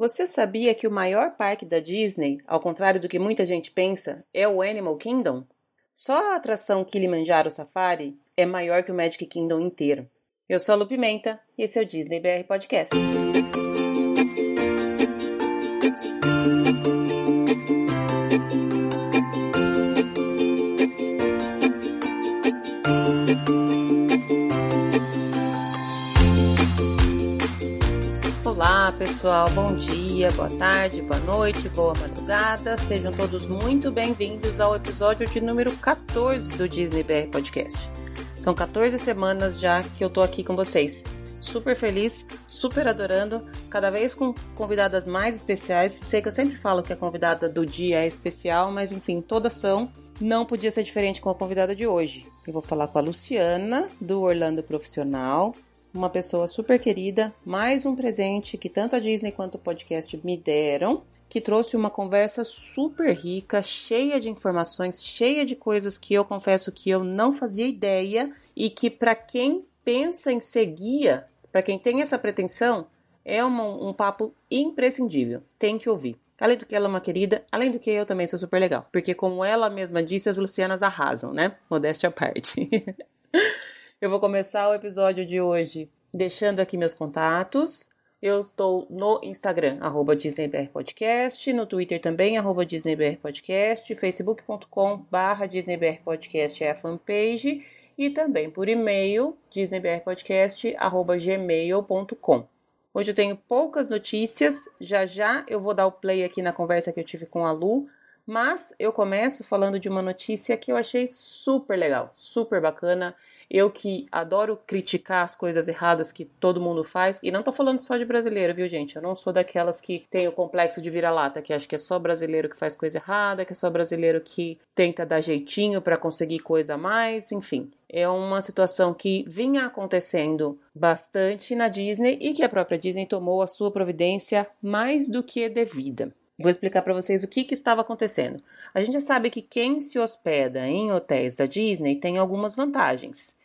Você sabia que o maior parque da Disney, ao contrário do que muita gente pensa, é o Animal Kingdom? Só a atração Kilimanjaro Safari é maior que o Magic Kingdom inteiro. Eu sou a Lu Pimenta e esse é o Disney BR Podcast. Pessoal, bom dia, boa tarde, boa noite, boa madrugada. Sejam todos muito bem-vindos ao episódio de número 14 do Disney BR Podcast. São 14 semanas já que eu tô aqui com vocês. Super feliz, super adorando, cada vez com convidadas mais especiais. Sei que eu sempre falo que a convidada do dia é especial, mas enfim, todas são. Não podia ser diferente com a convidada de hoje. Eu vou falar com a Luciana, do Orlando Profissional, uma pessoa super querida, mais um presente que tanto a Disney quanto o podcast me deram, que trouxe uma conversa super rica, cheia de informações, cheia de coisas que eu confesso que eu não fazia ideia e que para quem pensa em ser guia, para quem tem essa pretensão, é uma, um papo imprescindível. Tem que ouvir. Além do que ela é uma querida, além do que eu também sou super legal. Porque, como ela mesma disse, as Lucianas arrasam, né? Modéstia à parte. Eu vou começar o episódio de hoje deixando aqui meus contatos. Eu estou no Instagram, arroba DisneyBRPodcast, no Twitter também, arroba DisneyBRPodcast, facebook.com barra DisneyBRPodcast é a fanpage e também por e-mail, disneybrpodcast, arroba gmail.com. Hoje eu tenho poucas notícias, já já eu vou dar o play aqui na conversa que eu tive com a Lu, mas eu começo falando de uma notícia que eu achei super legal, super bacana. Eu que adoro criticar as coisas erradas que todo mundo faz, e não tô falando só de brasileiro, viu, gente? Eu não sou daquelas que tem o complexo de vira-lata, que acha que é só brasileiro que faz coisa errada, que é só brasileiro que tenta dar jeitinho para conseguir coisa a mais, enfim. É uma situação que vinha acontecendo bastante na Disney e que a própria Disney tomou a sua providência mais do que devida. Vou explicar para vocês o que, que, estava acontecendo. A gente já sabe que quem se hospeda em hotéis da Disney tem algumas vantagens.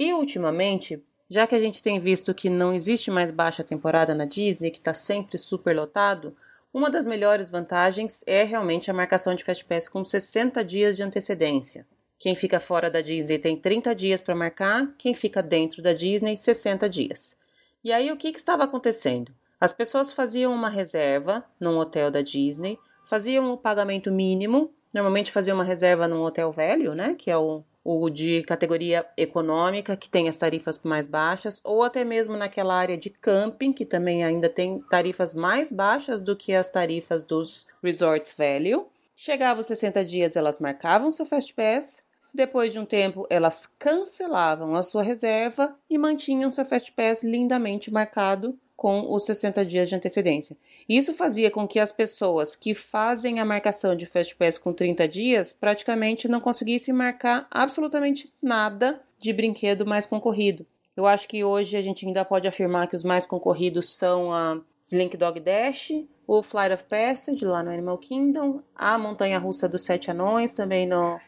E ultimamente, já que a gente tem visto que não existe mais baixa temporada na Disney, que está sempre super lotado, uma das melhores vantagens é realmente a marcação de Fast Pass com 60 dias de antecedência. Quem fica fora da Disney tem 30 dias para marcar, quem fica dentro da Disney, 60 dias. E aí o que, que estava acontecendo? As pessoas faziam uma reserva num hotel da Disney, faziam o pagamento mínimo, normalmente faziam uma reserva num hotel velho, né, que é o o de categoria econômica, que tem as tarifas mais baixas, ou até mesmo naquela área de camping, que também ainda tem tarifas mais baixas do que as tarifas dos resorts value. Chegava os 60 dias, elas marcavam seu Fast Pass, depois de um tempo, elas cancelavam a sua reserva e mantinham seu Fast Pass lindamente marcado com os 60 dias de antecedência. Isso fazia com que as pessoas que fazem a marcação de Fast Pass com 30 dias praticamente não conseguissem marcar absolutamente nada de brinquedo mais concorrido. Eu acho que hoje a gente ainda pode afirmar que os mais concorridos são a Slink Dog Dash, o Flight of Passage lá no Animal Kingdom, a Montanha Russa dos Sete Anões também no,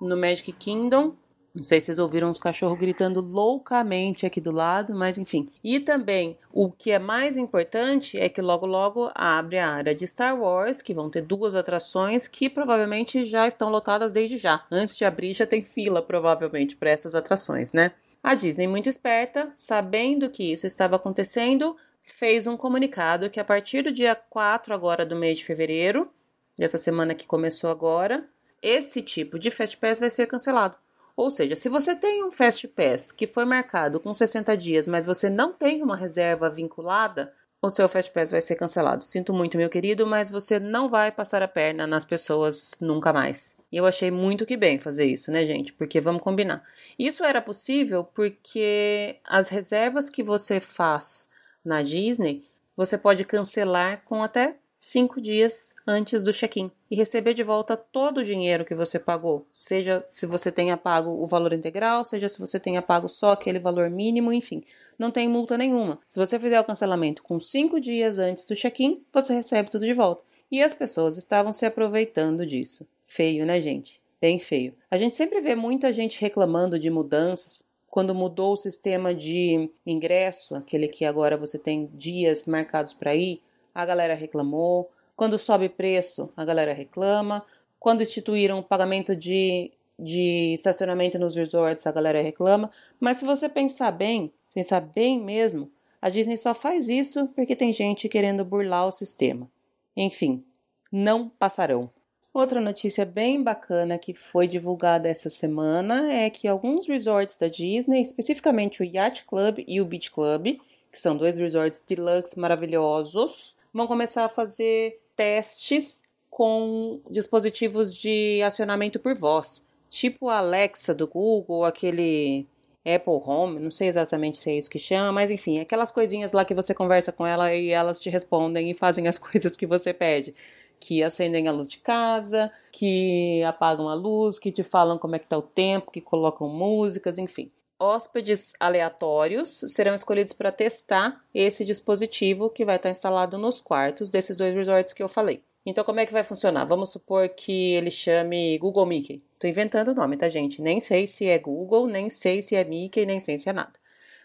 no Magic Kingdom não sei se vocês ouviram os cachorros gritando loucamente aqui do lado, mas enfim. E também, o que é mais importante é que logo logo abre a área de Star Wars, que vão ter duas atrações que provavelmente já estão lotadas desde já. Antes de abrir já tem fila provavelmente para essas atrações, né? A Disney, muito esperta, sabendo que isso estava acontecendo, fez um comunicado que a partir do dia 4 agora do mês de fevereiro, dessa semana que começou agora, esse tipo de Fast Pass vai ser cancelado. Ou seja, se você tem um Fast Pass que foi marcado com 60 dias, mas você não tem uma reserva vinculada, o seu Fast Pass vai ser cancelado. Sinto muito, meu querido, mas você não vai passar a perna nas pessoas nunca mais. E eu achei muito que bem fazer isso, né, gente? Porque vamos combinar. Isso era possível porque as reservas que você faz na Disney, você pode cancelar com até cinco dias antes do check-in e receber de volta todo o dinheiro que você pagou, seja se você tenha pago o valor integral, seja se você tenha pago só aquele valor mínimo, enfim, não tem multa nenhuma. Se você fizer o cancelamento com cinco dias antes do check-in, você recebe tudo de volta. E as pessoas estavam se aproveitando disso. Feio, né, gente? Bem feio. A gente sempre vê muita gente reclamando de mudanças, quando mudou o sistema de ingresso, aquele que agora você tem dias marcados para ir, a galera reclamou. Quando sobe preço, a galera reclama. Quando instituíram o pagamento de, de estacionamento nos resorts, a galera reclama. Mas se você pensar bem, pensar bem mesmo, a Disney só faz isso porque tem gente querendo burlar o sistema. Enfim, não passarão. Outra notícia bem bacana que foi divulgada essa semana é que alguns resorts da Disney, especificamente o Yacht Club e o Beach Club, que são dois resorts deluxe maravilhosos, vão começar a fazer testes com dispositivos de acionamento por voz, tipo a Alexa do Google, aquele Apple Home, não sei exatamente se é isso que chama, mas enfim, aquelas coisinhas lá que você conversa com ela e elas te respondem e fazem as coisas que você pede que acendem a luz de casa, que apagam a luz, que te falam como é que tá o tempo, que colocam músicas, enfim. Hóspedes aleatórios serão escolhidos para testar esse dispositivo que vai estar instalado nos quartos desses dois resorts que eu falei. Então, como é que vai funcionar? Vamos supor que ele chame Google Mickey. Tô inventando o nome, tá, gente? Nem sei se é Google, nem sei se é Mickey, nem sei se é nada.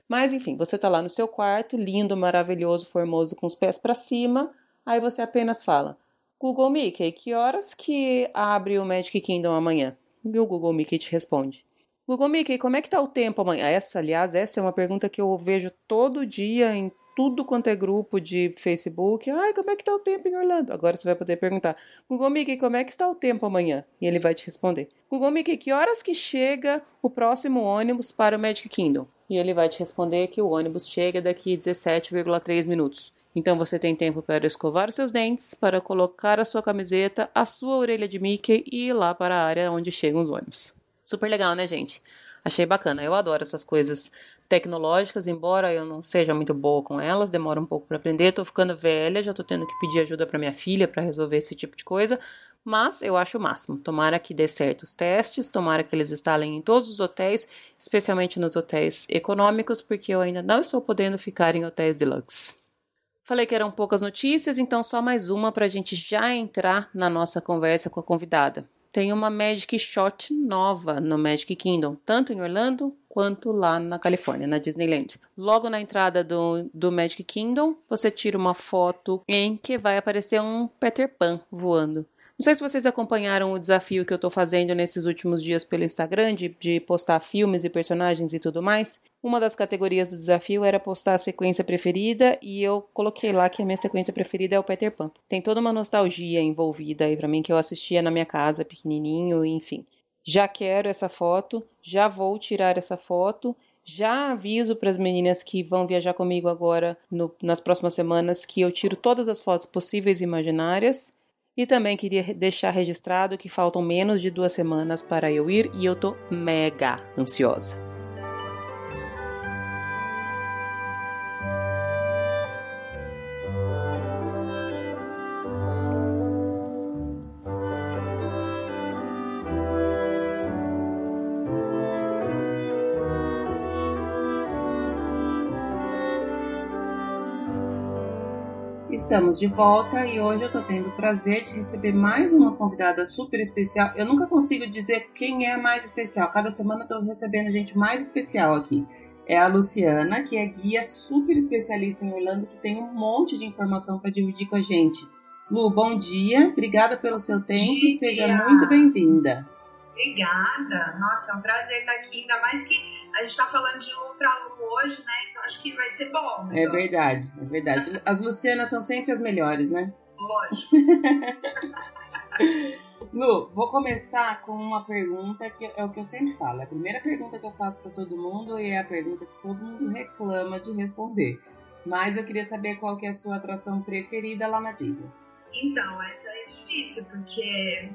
Mas, enfim, você tá lá no seu quarto, lindo, maravilhoso, formoso, com os pés para cima. Aí você apenas fala: Google Mickey, que horas que abre o Magic Kingdom amanhã? E o Google Mickey te responde. Google Mickey, como é que tá o tempo amanhã? Essa, aliás, essa é uma pergunta que eu vejo todo dia em tudo quanto é grupo de Facebook. Ai, como é que tá o tempo em Orlando? Agora você vai poder perguntar. Google Mickey, como é que está o tempo amanhã? E ele vai te responder. Google Mickey, que horas que chega o próximo ônibus para o Magic Kingdom? E ele vai te responder que o ônibus chega daqui 17,3 minutos. Então você tem tempo para escovar seus dentes, para colocar a sua camiseta, a sua orelha de Mickey e ir lá para a área onde chegam os ônibus. Super legal, né, gente? Achei bacana. Eu adoro essas coisas tecnológicas, embora eu não seja muito boa com elas, demora um pouco para aprender. Tô ficando velha, já tô tendo que pedir ajuda para minha filha para resolver esse tipo de coisa, mas eu acho o máximo. Tomara que dê certo os testes, tomara que eles instalem em todos os hotéis, especialmente nos hotéis econômicos, porque eu ainda não estou podendo ficar em hotéis deluxe. Falei que eram poucas notícias, então só mais uma para a gente já entrar na nossa conversa com a convidada. Tem uma Magic Shot nova no Magic Kingdom, tanto em Orlando quanto lá na Califórnia, na Disneyland. Logo na entrada do, do Magic Kingdom, você tira uma foto em que vai aparecer um Peter Pan voando. Não sei se vocês acompanharam o desafio que eu tô fazendo nesses últimos dias pelo Instagram, de, de, postar filmes e personagens e tudo mais. Uma das categorias do desafio era postar a sequência preferida e eu coloquei lá que a minha sequência preferida é o Peter Pan. Tem toda uma nostalgia envolvida aí para mim que eu assistia na minha casa, pequenininho, enfim. Já quero essa foto, já vou tirar essa foto já aviso para as meninas que vão viajar comigo agora no, nas próximas semanas que eu tiro todas as fotos possíveis e imaginárias e também queria deixar registrado que faltam menos de duas semanas para eu ir e eu tô mega ansiosa. Estamos de volta e hoje eu tô tendo o prazer de receber mais uma convidada super especial. Eu nunca consigo dizer quem é a mais especial. Cada semana estou recebendo gente mais especial aqui. É a Luciana, que é guia super especialista em Orlando, que tem um monte de informação para dividir com a gente. Lu, bom dia, obrigada pelo seu tempo e seja muito bem-vinda. Obrigada, nossa, é um prazer estar aqui, ainda mais que a gente está falando de Lu para hoje, né? acho que vai ser bom. É verdade, é verdade. As Lucianas são sempre as melhores, né? Lógico. Lu, vou começar com uma pergunta que é o que eu sempre falo. É a primeira pergunta que eu faço para todo mundo e é a pergunta que todo mundo reclama de responder. Mas eu queria saber qual que é a sua atração preferida lá na Disney. Então, essa é difícil, porque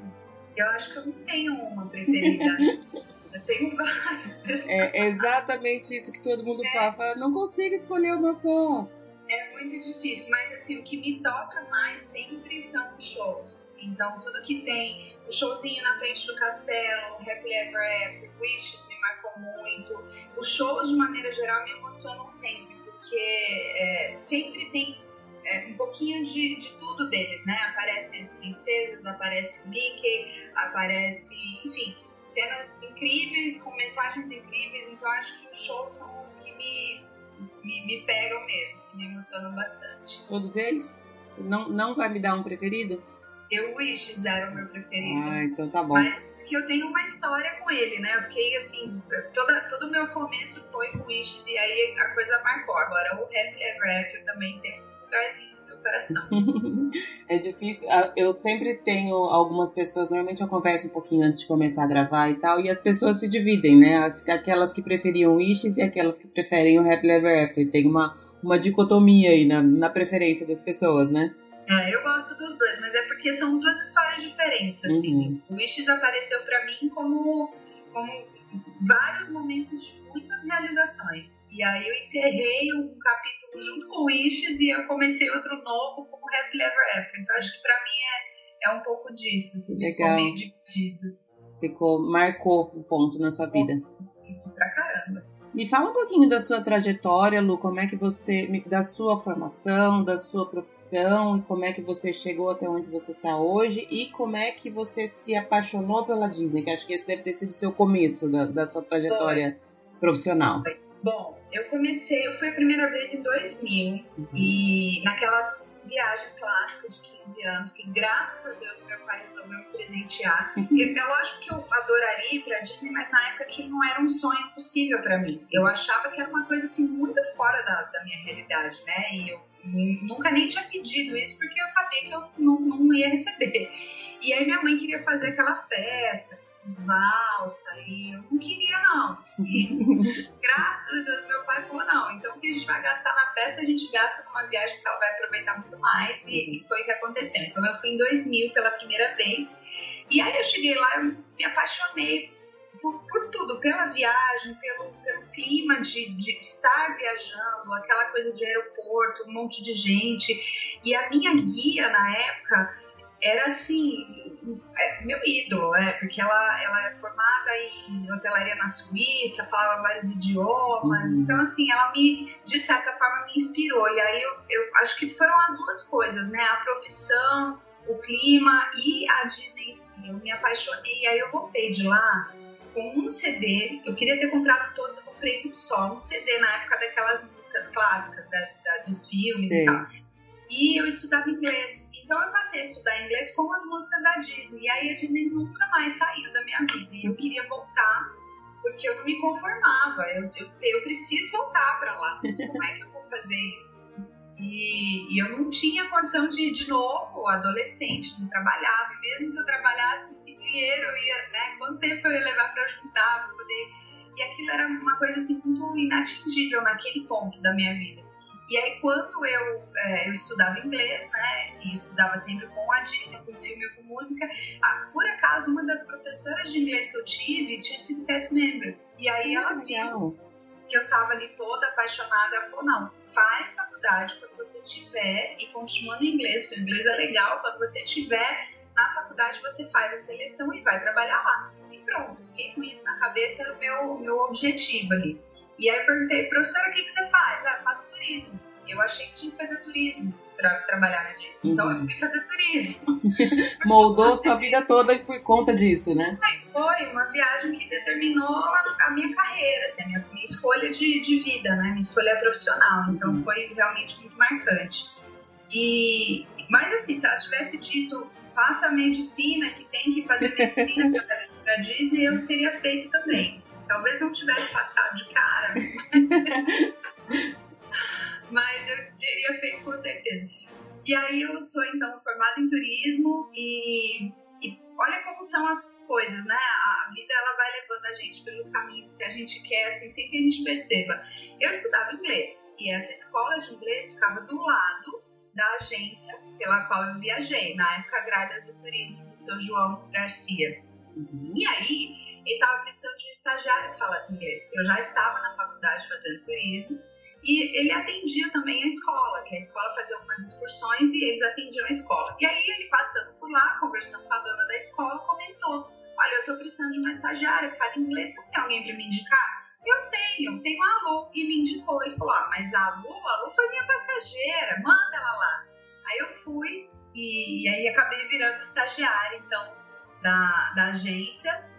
eu acho que eu não tenho uma preferida. Eu tenho várias. É exatamente isso que todo mundo é. fala, fala. Não consigo escolher uma só. É muito difícil, mas assim, o que me toca mais sempre são os shows. Então, tudo que tem, o showzinho na frente do castelo, Happily Ever After, Wishes me marcou muito. Os shows, de maneira geral, me emocionam sempre, porque é, sempre tem é, um pouquinho de, de tudo deles, né? Aparecem as princesas, aparece o Mickey, aparece, enfim, cenas incríveis, com mensagens incríveis, então acho que os shows são os que me, me, me pegam mesmo, que me emocionam bastante. Todos eles? Você não, não vai me dar um preferido? Eu Wishes era o meu preferido. Ah, então tá bom. Mas que eu tenho uma história com ele, né? Eu fiquei assim, toda, todo o meu começo foi com Wishes e aí a coisa marcou. Agora o Happy Ever After também tem um lugarzinho coração. é difícil. Ah, eu sempre tenho algumas pessoas, normalmente eu converso um pouquinho antes de começar a gravar e tal, e as pessoas se dividem, né? Aquelas que preferiam Wishes e aquelas que preferem o Happy Ever After. Tem uma, uma dicotomia aí na, na preferência das pessoas, né? É, eu gosto dos dois, mas é porque são duas histórias diferentes, assim. Uhum. O Wishes apareceu para mim como, como vários momentos de muitas realizações. E aí eu encerrei um capítulo junto com o Wishes e eu comecei outro novo como Happy Ever After. Então acho que para mim é, é um pouco disso, assim, Legal. ficou meio dividido. Ficou, marcou um ponto na sua vida. Pra caramba. Me fala um pouquinho da sua trajetória, Lu, como é que você, da sua formação, da sua profissão e como é que você chegou até onde você está hoje e como é que você se apaixonou pela Disney, que acho que esse deve ter sido o seu começo da, da sua trajetória Foi. profissional. Bom, eu comecei, eu fui a primeira vez em 2000 uhum. e naquela viagem clássica de 15 anos, que graças a Deus meu pai resolveu me presentear. E é lógico que eu adoraria ir pra Disney, mas na época que não era um sonho possível para mim. Eu achava que era uma coisa assim muito fora da, da minha realidade, né? E eu nunca nem tinha pedido isso porque eu sabia que eu não, não ia receber. E aí minha mãe queria fazer aquela festa valsa e eu não queria não. Graças a Deus meu pai falou não, então o que a gente vai gastar na festa a gente gasta numa viagem que ela vai aproveitar muito mais e, e, foi o que aconteceu. Então eu fui em 2000 pela primeira vez e aí eu cheguei lá eu me apaixonei por, por tudo, pela viagem, pelo, pelo clima de, de estar viajando, aquela coisa de aeroporto, um monte de gente e a minha guia na época era assim, é, meu ídolo, é, porque ela, ela é formada em hotelaria na Suíça, falava vários idiomas, uhum. então assim, ela me, de certa forma, me inspirou, e aí eu, eu acho que foram as duas coisas, né, a profissão, o clima e a Disney em si, eu me apaixonei, e aí eu voltei de lá com um CD, eu queria ter comprado todos, eu comprei um só, um CD na época daquelas músicas clássicas da, da, dos filmes Sim. e tal, e eu estudava inglês, então eu passei a estudar inglês com as músicas da Disney. E aí a Disney nunca mais saiu da minha vida. E eu queria voltar, porque eu não me conformava. Eu, eu, eu preciso voltar para lá. Como é que eu vou fazer isso? E, e, eu não tinha condição de, de novo, adolescente, não trabalhava. E mesmo que eu trabalhasse, que dinheiro eu ia, né? Quanto tempo eu ia levar para juntar, para poder. E aquilo era uma coisa assim muito inatingível naquele ponto da minha vida. E aí, quando eu, é, eu estudava inglês, né, e estudava sempre com a Disney, com filme e com música, por acaso, uma das professoras de inglês que eu tive tinha sido cast member. E aí ela viu que eu estava ali toda apaixonada. Ela falou: não, faz faculdade quando você tiver, e continua no inglês, seu inglês é legal, quando você tiver na faculdade você faz a seleção e vai trabalhar lá. E pronto, fiquei com isso na cabeça, era o meu, meu objetivo ali. E aí eu perguntei, professora, o que, que você Eu achei que tinha que fazer turismo para trabalhar na Disney. Então eu fui fazer turismo. Moldou sua vida toda por conta disso, né? foi uma viagem que determinou a minha carreira, assim, a minha, minha escolha de, de, vida, né? Minha escolha profissional. Então uhum. foi realmente muito marcante. E, mas assim, se ela tivesse dito faça medicina, que tem que fazer medicina para Disney, eu teria feito também. Talvez não tivesse passado de cara, mas, mas eu teria feito com certeza. E aí eu sou então formada em turismo e, e olha como são as coisas, né? A vida ela vai levando a gente pelos caminhos que a gente quer, assim, sem que a gente perceba. Eu estudava inglês e essa escola de inglês ficava do lado da agência pela qual eu viajei, na época Gralhas do Turismo do seu João Garcia. Uhum. E aí ele estava precisando de um estagiário que falasse inglês. Eu já estava na faculdade fazendo turismo e ele atendia também a escola, que a escola fazia algumas excursões e eles atendiam a escola. E aí ele passando por lá, conversando com a dona da escola, comentou: Olha, eu estou precisando de uma estagiária que fala inglês, você tem alguém para me indicar? Eu tenho, tenho a Lu e me indicou. Ele falou: Ah, mas a Lu, a Lu foi minha passageira, manda ela lá. Aí eu fui e, e aí acabei virando estagiária, então, da, da agência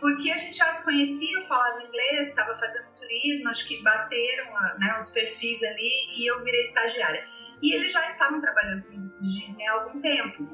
porque a gente já se conhecia, falava inglês, estava fazendo turismo, acho que bateram né, os perfis ali e eu virei estagiária. E eles já estavam trabalhando com Disney há algum tempo.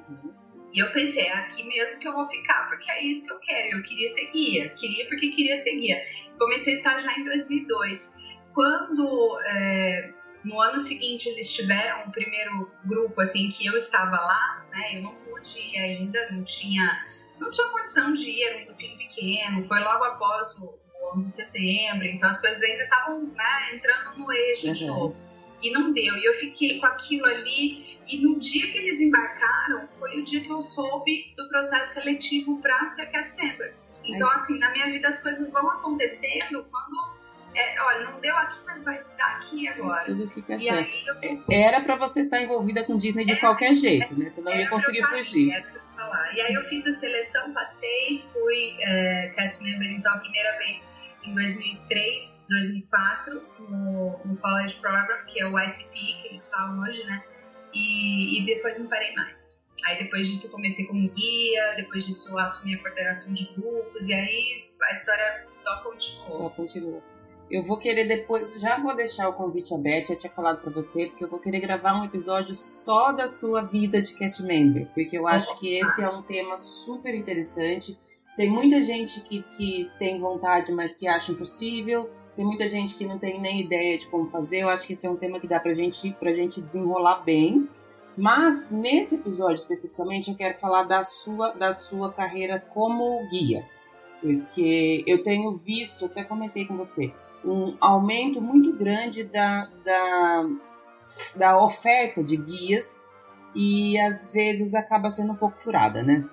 E eu pensei, é aqui mesmo que eu vou ficar, porque é isso que eu quero. Eu queria ser guia, queria porque queria ser guia. Comecei a estagiar em 2002. Quando é, no ano seguinte eles tiveram o primeiro grupo, assim, que eu estava lá, né? Eu não pude ir ainda, não tinha, não tinha condição de ir, era um grupinho pequeno. Foi logo após o 11 de setembro, então as coisas ainda estavam né, entrando no eixo uhum. de novo. E não deu. E eu fiquei com aquilo ali. E no dia que eles embarcaram, foi o dia que eu soube do processo seletivo para ser cast member. Então, assim, na minha vida as coisas vão acontecendo quando. É, olha, não deu aqui, mas vai dar aqui agora. Tudo se encaixando. Eu... Era para você estar envolvida com Disney de é, qualquer jeito, né? Você não ia conseguir fugir. E aí eu fiz a seleção, passei, fui é, cast member então a primeira vez em 2003, 2004, no, no College Program, que é o ICP, que eles falam hoje, né? E, e depois não parei mais. Aí depois disso eu comecei como guia, depois disso eu assumi a coordenação de grupos, e aí a história só continuou. Só continuou. Eu vou querer depois, já vou deixar o convite aberto, já tinha falado para você, porque eu vou querer gravar um episódio só da sua vida de cast member, porque eu acho que esse é um tema super interessante tem muita gente que, que tem vontade, mas que acha impossível. Tem muita gente que não tem nem ideia de como fazer. Eu acho que esse é um tema que dá pra gente, pra gente desenrolar bem. Mas nesse episódio especificamente eu quero falar da sua, da sua carreira como guia. Porque eu tenho visto, até comentei com você, um aumento muito grande da, da, da oferta de guias e às vezes acaba sendo um pouco furada, né?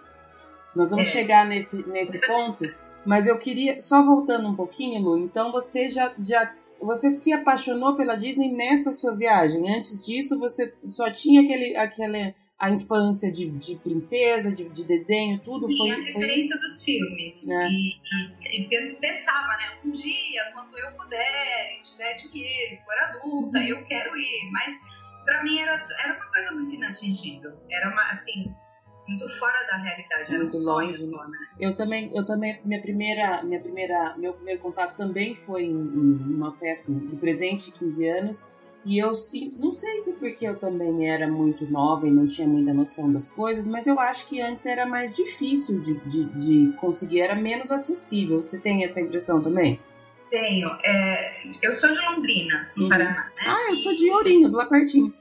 Nós vamos é. chegar nesse, nesse ponto, mas eu queria, só voltando um pouquinho, Lu, então você já, já você se apaixonou pela Disney nessa sua viagem. Antes disso, você só tinha aquele, aquele a infância de, de princesa, de, de, desenho, tudo Sim, foi. a referência foi dos filmes. É. E, e, e, eu pensava, né? Um dia, quando eu puder, tiver dinheiro, for adulta, eu quero ir. Mas para mim era, era uma coisa muito inatingível. Era uma, assim, muito fora da realidade, era muito um sonho longe. só, né? Eu também, eu também, minha primeira, minha primeira, meu primeiro contato também foi em, em uma festa de presente de 15 anos. E eu sinto, não sei se porque eu também era muito nova e não tinha muita noção das coisas, mas eu acho que antes era mais difícil de, de, de conseguir, era menos acessível. Você tem essa impressão também? Tenho. É, eu sou de Londrina, no uhum. Paraná, né? Ah, eu sou de Ourinhos, lá pertinho.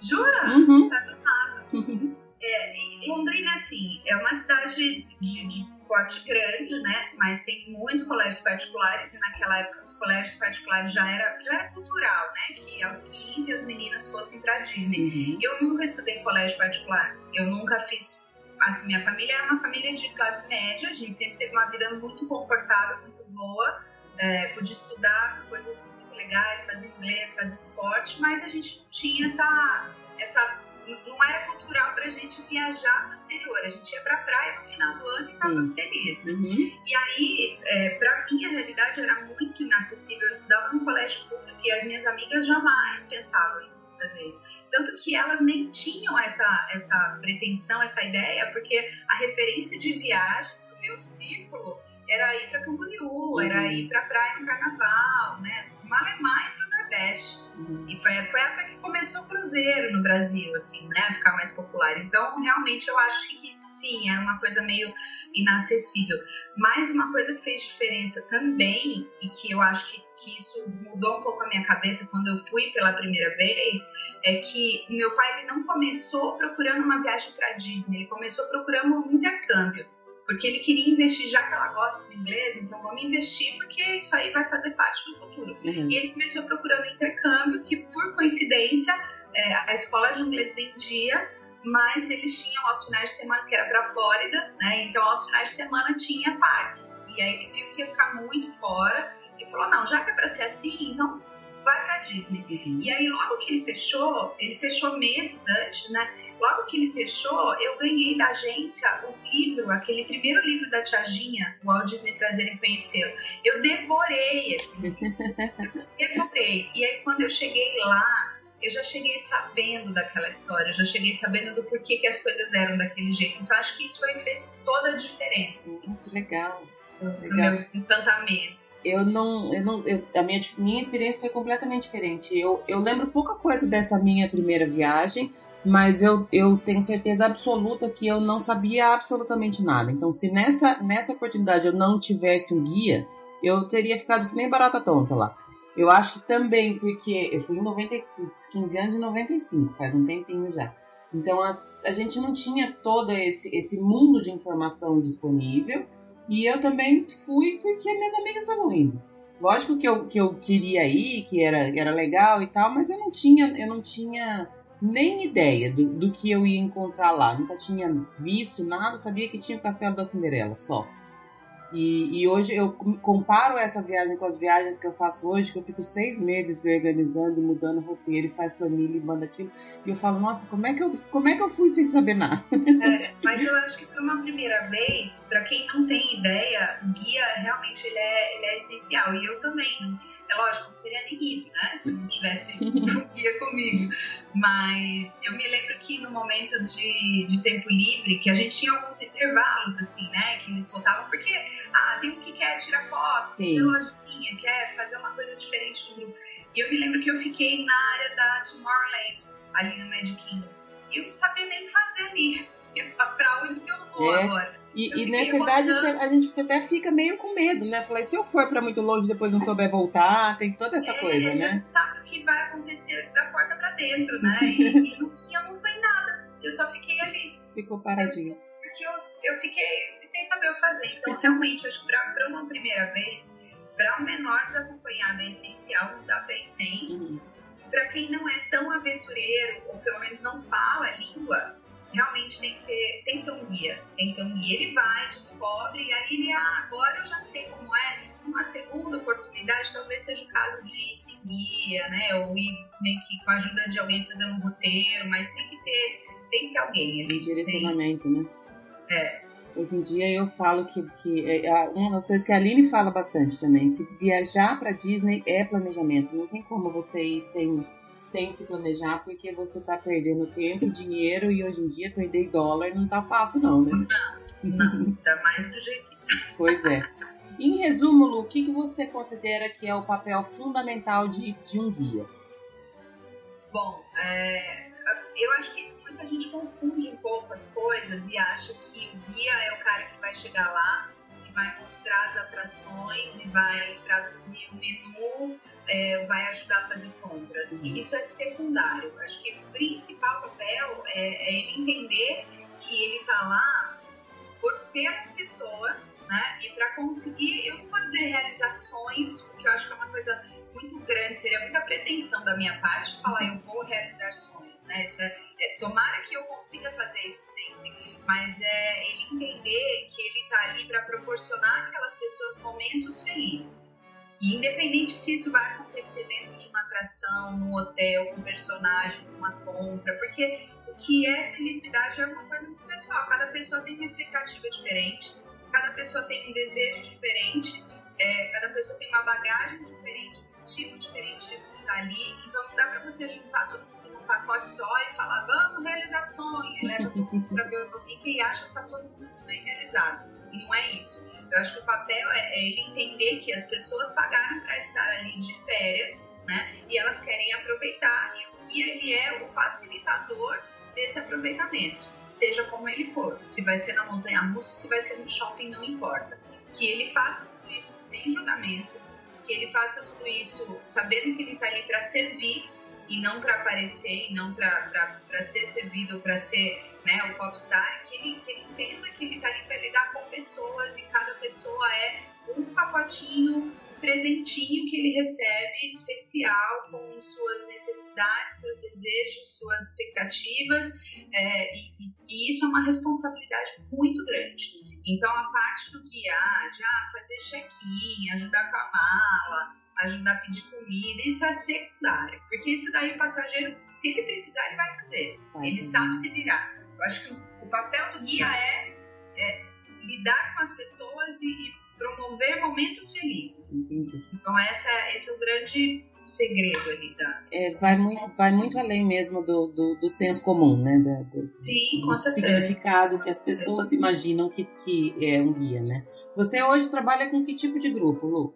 Jura? Uhum. Tá do lado. é, Londrina, assim, é uma cidade de, de porte grande, né? Mas tem muitos colégios particulares e naquela época os colégios particulares já era, já era cultural, né? Que aos 15 as meninas fossem para Disney. Uhum. Eu nunca estudei em colégio particular. Eu nunca fiz. Assim, minha família era uma família de classe média. A gente sempre teve uma vida muito confortável, muito boa. É, podia estudar coisas muito legais, fazer inglês, fazer esporte, mas a gente não tinha essa, essa não era cultural pra gente viajar no exterior. A gente ia pra praia no final do ano e estava feliz. Né? Uhum. E aí, é, pra mim, a realidade era muito inacessível. Eu estudava num colégio público e as minhas amigas jamais pensavam em fazer isso. Tanto que elas nem tinham essa, essa pretensão, essa ideia, porque a referência de viagem do meu círculo era ir para Camboriú, uhum. era ir para praia no carnaval, né? Malemar Uhum. E foi, foi a que começou o cruzeiro no Brasil, assim, né? Ficar mais popular. Então, realmente, eu acho que sim, era uma coisa meio inacessível. Mas uma coisa que fez diferença também, e que eu acho que, que isso mudou um pouco a minha cabeça quando eu fui pela primeira vez, é que meu pai ele não começou procurando uma viagem para Disney, ele começou procurando um intercâmbio porque ele queria investir, já que ela gosta de inglês, então vamos investir porque isso aí vai fazer parte do futuro. Uhum. E ele começou procurando intercâmbio, que por coincidência é, a escola de inglês vendia, mas eles tinham aos finais de semana, que era para Flórida, né? Então aos finais de semana tinha parques. E aí ele viu que ia ficar muito fora e falou: não, já que é para ser assim, então vai para Disney. Uhum. E aí logo que ele fechou, ele fechou meses antes, né? Logo que ele fechou, eu ganhei da agência o livro, aquele primeiro livro da Tiaginha, o Walt Disney Prazer em Conhecê-lo. Eu devorei, assim, devorei. E aí quando eu cheguei lá, eu já cheguei sabendo daquela história, eu já cheguei sabendo do porquê que as coisas eram daquele jeito. Então acho que isso foi, fez toda a diferença. Assim, legal. No meu encantamento eu não, eu não eu, a minha, minha experiência foi completamente diferente. Eu, eu lembro pouca coisa dessa minha primeira viagem, mas eu, eu tenho certeza absoluta que eu não sabia absolutamente nada. Então, se nessa, nessa oportunidade eu não tivesse um guia, eu teria ficado que nem barata tonta lá. Eu acho que também, porque eu fui em 90, 15 anos e 95, faz um tempinho já. Então as, a gente não tinha todo esse, esse mundo de informação disponível. E eu também fui porque minhas amigas estavam indo. Lógico que eu, que eu queria ir, que era, era legal e tal, mas eu não tinha, eu não tinha nem ideia do, do que eu ia encontrar lá. Nunca tinha visto nada, sabia que tinha o Castelo da Cinderela só. E, e, hoje eu comparo essa viagem com as viagens que eu faço hoje, que eu fico seis meses organizando, mudando roteiro, e faz planilha e manda aquilo. E eu falo, nossa, como é que eu, como é que eu fui sem saber nada? É, mas eu acho que para uma primeira vez, para quem não tem ideia, o guia realmente ele é, ele é essencial. E eu também. É lógico, não teria nem ido, né? Se não tivesse guia comigo. Mas eu me lembro que no momento de, de tempo livre, que a gente tinha alguns intervalos, assim, né? Que eles voltavam, porque, ah, tem um que quer tirar foto, tem lojinha, quer fazer uma coisa diferente no grupo. E eu me lembro que eu fiquei na área da Tomorrowland, ali no Magic Kingdom. E eu não sabia nem fazer ali. Pra onde que eu vou é. agora? E, e nessa idade a gente até fica meio com medo, né? Falei, se eu for para muito longe depois não souber voltar, tem toda essa é, coisa, né? A gente sabe o que vai acontecer da porta para dentro, né? E, e no fim eu não sei nada. Eu só fiquei ali. Ficou paradinho. Porque eu, eu fiquei sem saber o que fazer. Então, realmente, acho que para uma primeira vez, para um menor desacompanhado é essencial ir sem. Uhum. Para quem não é tão aventureiro, ou pelo menos não fala a língua, realmente tem que ter, tem que ter um guia. Tem que ter um guia. Ele vai, descobre, e aí ele, ah, agora eu já sei como é. Uma segunda oportunidade talvez seja o caso de ir sem guia, né? Ou ir meio que com a ajuda de alguém fazendo um roteiro, mas tem que ter, tem que ter alguém ali. Direcionamento, tem... né? É. Hoje em dia eu falo que, que é uma das coisas que a Aline fala bastante também, que viajar para Disney é planejamento. Não tem como você ir sem sem se planejar, porque você tá perdendo tempo, dinheiro e hoje em dia perder dólar não tá fácil, não, né? Não, não tá mais do jeito Pois é. Em resumo, Lu, o que, que você considera que é o papel fundamental de, de um guia? Bom, é, eu acho que muita gente confunde um pouco as coisas e acha que o guia é o cara que vai chegar lá e vai mostrar as atrações e vai traduzir o menu é, vai ajudar a fazer compras. Uhum. E isso é secundário. Acho que o principal papel é, é ele entender que ele está lá por pelas pessoas, né? E para conseguir, eu não vou dizer realizações, porque eu acho que é uma coisa muito grande, seria muita pretensão da minha parte falar eu vou realizar sonhos, né? Isso é, é tomara que eu consiga fazer isso sempre, mas é ele entender que ele está ali para proporcionar aquelas pessoas momentos felizes. E independente se isso vai acontecer dentro de uma atração, num hotel, com um personagem, numa compra, porque o que é felicidade é uma coisa muito pessoal. Cada pessoa tem uma expectativa diferente, cada pessoa tem um desejo diferente, é, cada pessoa tem uma bagagem diferente, um tipo diferente de estar ali. Então não dá para você juntar mundo num pacote só e falar, vamos realizar sonhos, leva todo mundo para ver o que e acha que está todo mundo bem realizado. E não é isso. Eu acho que o papel é, é ele entender que as pessoas pagaram para estar ali de férias, né? E elas querem aproveitar. E ele é o facilitador desse aproveitamento, seja como ele for. Se vai ser na montanha russa, se vai ser no shopping, não importa. Que ele faça tudo isso sem julgamento, que ele faça tudo isso sabendo que ele está ali para servir e não para aparecer, e não para ser servido, para ser né, o popstar, que ele, entenda que ele está ali para lidar com pessoas e cada pessoa é um pacotinho, um presentinho que ele recebe especial com suas necessidades, seus desejos, suas expectativas, é, e, e, isso é uma responsabilidade muito grande. Então, a parte do guiar, de ah, fazer check-in, ajudar com a mala, ajudar a pedir comida, isso é secundário, porque isso daí o passageiro, se ele precisar, ele vai fazer. ele sabe se virar. Eu acho que o, papel do guia é, é lidar com as pessoas e, promover momentos felizes. Entendi. Então essa, esse é o grande segredo ali da. É, vai, muito, vai muito além mesmo do, do, do senso comum, né? Da, do, Sim, do significado que as pessoas imaginam que, que é um guia, né? Você hoje trabalha com que tipo de grupo, Lu?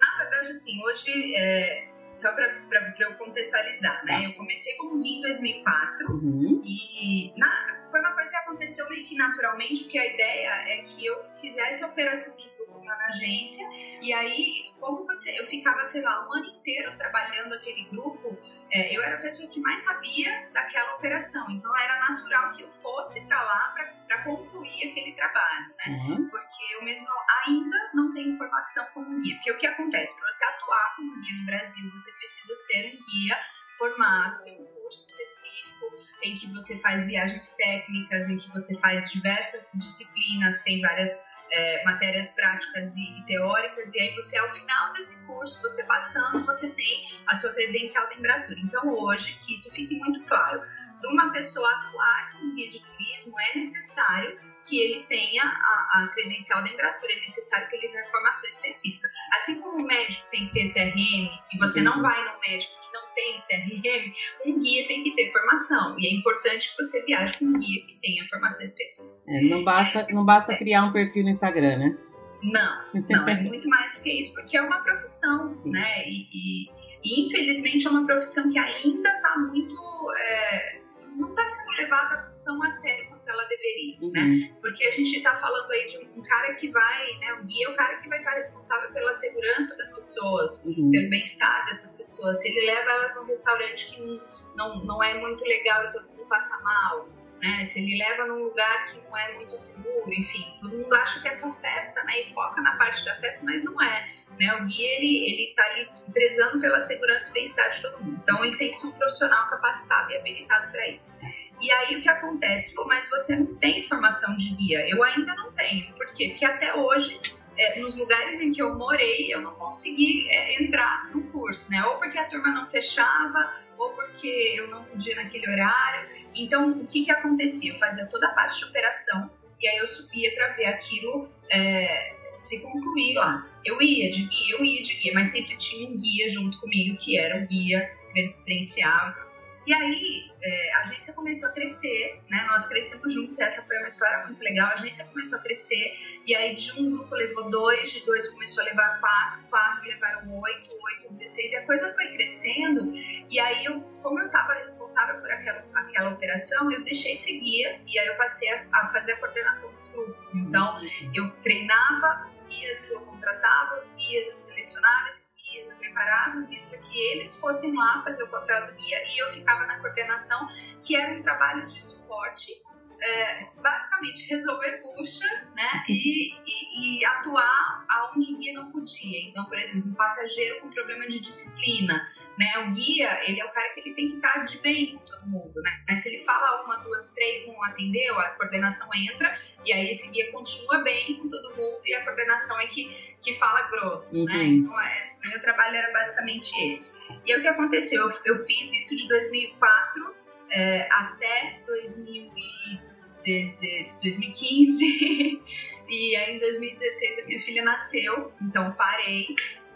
Na verdade, assim, hoje é, só para eu contextualizar, né? Tá. Eu comecei como guia em 2004 uhum. e na, foi uma coisa que aconteceu meio que naturalmente, porque a ideia é que eu fizesse a operação de grupos lá na agência e aí, como você, eu ficava, sei lá, um ano inteiro trabalhando aquele grupo, é, eu era a pessoa que mais sabia daquela operação, então era natural que eu fosse para lá para concluir aquele trabalho, né? Uhum. Porque eu mesmo ainda não tenho formação como guia, porque o que acontece? Para você atuar como guia no Brasil, você precisa ser um guia formado em um curso específico, em que você faz viagens técnicas, em que você faz diversas disciplinas, tem várias é, matérias práticas e, e, teóricas, e aí você, ao final desse curso, você passando, você tem a sua credencial de embratura. Então, hoje, que isso fique muito claro, para uma pessoa atuar como guia de turismo, é necessário que ele tenha a, a credencial de embratura, é necessário que ele tenha formação específica. Assim como o médico tem que ter CRM, e você não vai no médico tem CRM, um guia tem que ter formação. E é importante que você viaje com um guia que tenha formação específica. É, não, basta, não basta criar um perfil no Instagram, né? Não, não, é muito mais do que isso, porque é uma profissão, Sim. né? E, e, e, infelizmente é uma profissão que ainda está muito. É, não está sendo levada tão a sério ela deveria, uhum. né? Porque a gente está falando aí de um cara que vai, né? O guia é o cara que vai estar responsável pela segurança das pessoas, uhum. pelo bem-estar dessas pessoas. Se ele leva elas num restaurante que não, não é muito legal e todo mundo passa mal, né? Se ele leva num lugar que não é muito seguro, enfim, todo mundo acha que é só festa, né? E foca na parte da festa, mas não é. Né? O guia, ele, ele tá ali prezando pela segurança e bem-estar de todo mundo. Então, ele tem que ser um profissional capacitado e habilitado para isso. E aí o que acontece? Pô, mas você não tem formação de guia. Eu ainda não tenho. Por quê? Porque até hoje, é, nos lugares em que eu morei, eu não consegui é, entrar no curso, né? Ou porque a turma não fechava, ou porque eu não podia naquele horário. Então, o que que acontecia? Eu fazia toda a parte de operação e aí eu subia para ver aquilo é, se concluir lá. Eu ia de guia, eu ia de guia, mas sempre tinha um guia junto comigo que era o guia referenciável e aí é, a agência começou a crescer, né? Nós crescemos juntos, essa foi uma história muito legal. A agência começou a crescer, e aí de um grupo levou dois, de dois começou a levar quatro, quatro levaram oito, oito, dezesseis, e a coisa foi crescendo. E aí, eu, como eu estava responsável por aquela, aquela operação, eu deixei de ser guia, e aí eu passei a, a fazer a coordenação dos grupos. Então, eu treinava os guias, eu contratava os guias, eu selecionava esses guias, eu preparava os guias para que eles fossem lá fazer o papel do guia e eu ficava na coordenação, que era um trabalho de suporte, é, basicamente resolver bucha né, e, e, e, atuar aonde o guia não podia. Então, por exemplo, um passageiro com problema de disciplina, né, o guia ele é o cara que ele tem que estar de bem com todo mundo. Né? Mas se ele fala uma, duas, três, não atendeu, a coordenação entra e aí esse guia continua bem com todo mundo e a coordenação é que, que fala grosso. Né? Uhum. Né? Então, é, meu trabalho era basicamente esse. E aí o que aconteceu? Eu, eu fiz isso de 2004 é, até 2015. e aí em 2016 a minha filha nasceu, então parei,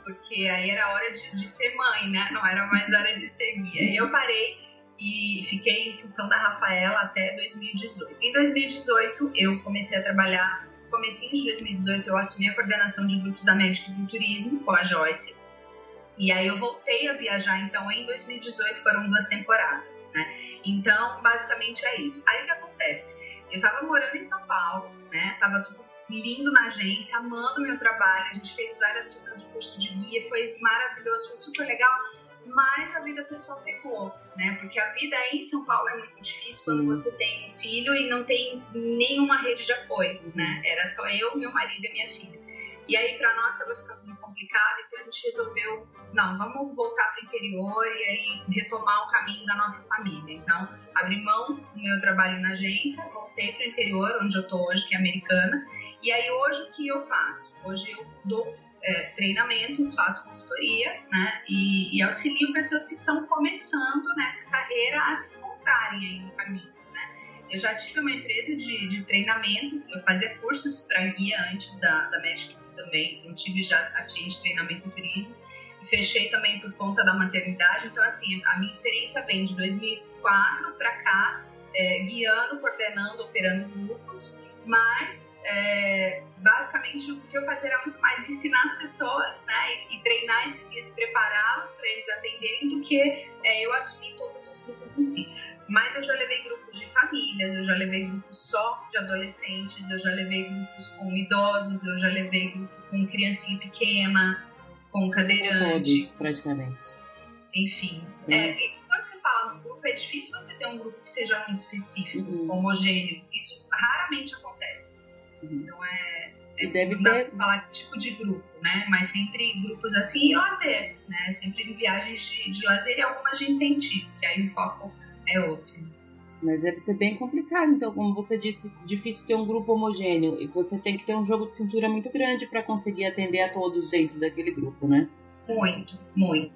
porque aí era hora de, de ser mãe, né? Não era mais hora de ser guia. E eu parei e fiquei em função da Rafaela até 2018. Em 2018 eu comecei a trabalhar comecinho de 2018 eu assumi a coordenação de grupos da Médica do Turismo com a Joyce. E aí eu voltei a viajar, então em 2018 foram duas temporadas, né? Então, basicamente é isso. Aí o que acontece? Eu tava morando em São Paulo, né? Tava tudo lindo na agência, amando meu trabalho. A gente fez várias turmas do curso de guia, foi maravilhoso, foi super legal mas a vida pessoal pegou, né? Porque a vida em São Paulo é muito difícil quando você tem um filho e não tem nenhuma rede de apoio, né? Era só eu, meu marido e minha filha. E aí, para nós, estava ficando muito complicado, então a gente resolveu, não, vamos voltar para o interior e aí retomar o caminho da nossa família. Então, abri mão do meu trabalho na agência, voltei para o interior, onde eu estou hoje, que é americana. E aí, hoje, o que eu faço? Hoje eu dou é, treinamentos, faço consultoria, né? E, e, auxilio pessoas que estão começando nessa carreira a se encontrarem aí no caminho, né? Eu já tive uma empresa de, de treinamento, eu fazia cursos para guia antes da, da Magic também, eu tive já a de treinamento turismo, e fechei também por conta da maternidade, então assim, a minha experiência vem de 2004 para cá, é, guiando, coordenando, operando grupos, mas é, basicamente o que eu fazia era muito mais ensinar as pessoas né, e, e treinar esses guias, prepará-los para eles atenderem, do que é, eu assumir todos os grupos em si. Mas eu já levei grupos de famílias, eu já levei grupos só de adolescentes, eu já levei grupos com idosos, eu já levei grupo com criancinha pequena, com cadeirante. Todos, praticamente. Enfim. É, você fala no grupo, é difícil você ter um grupo que seja muito específico, uhum. homogêneo. Isso raramente acontece. Uhum. Então é. é deve não ter... falar tipo de grupo, né? Mas sempre grupos assim e lazer, né? Sempre viagens de, de lazer e algumas de incentivo, que aí o foco é outro. Mas deve ser bem complicado, então, como você disse, difícil ter um grupo homogêneo e você tem que ter um jogo de cintura muito grande para conseguir atender a todos dentro daquele grupo, né? Muito, muito.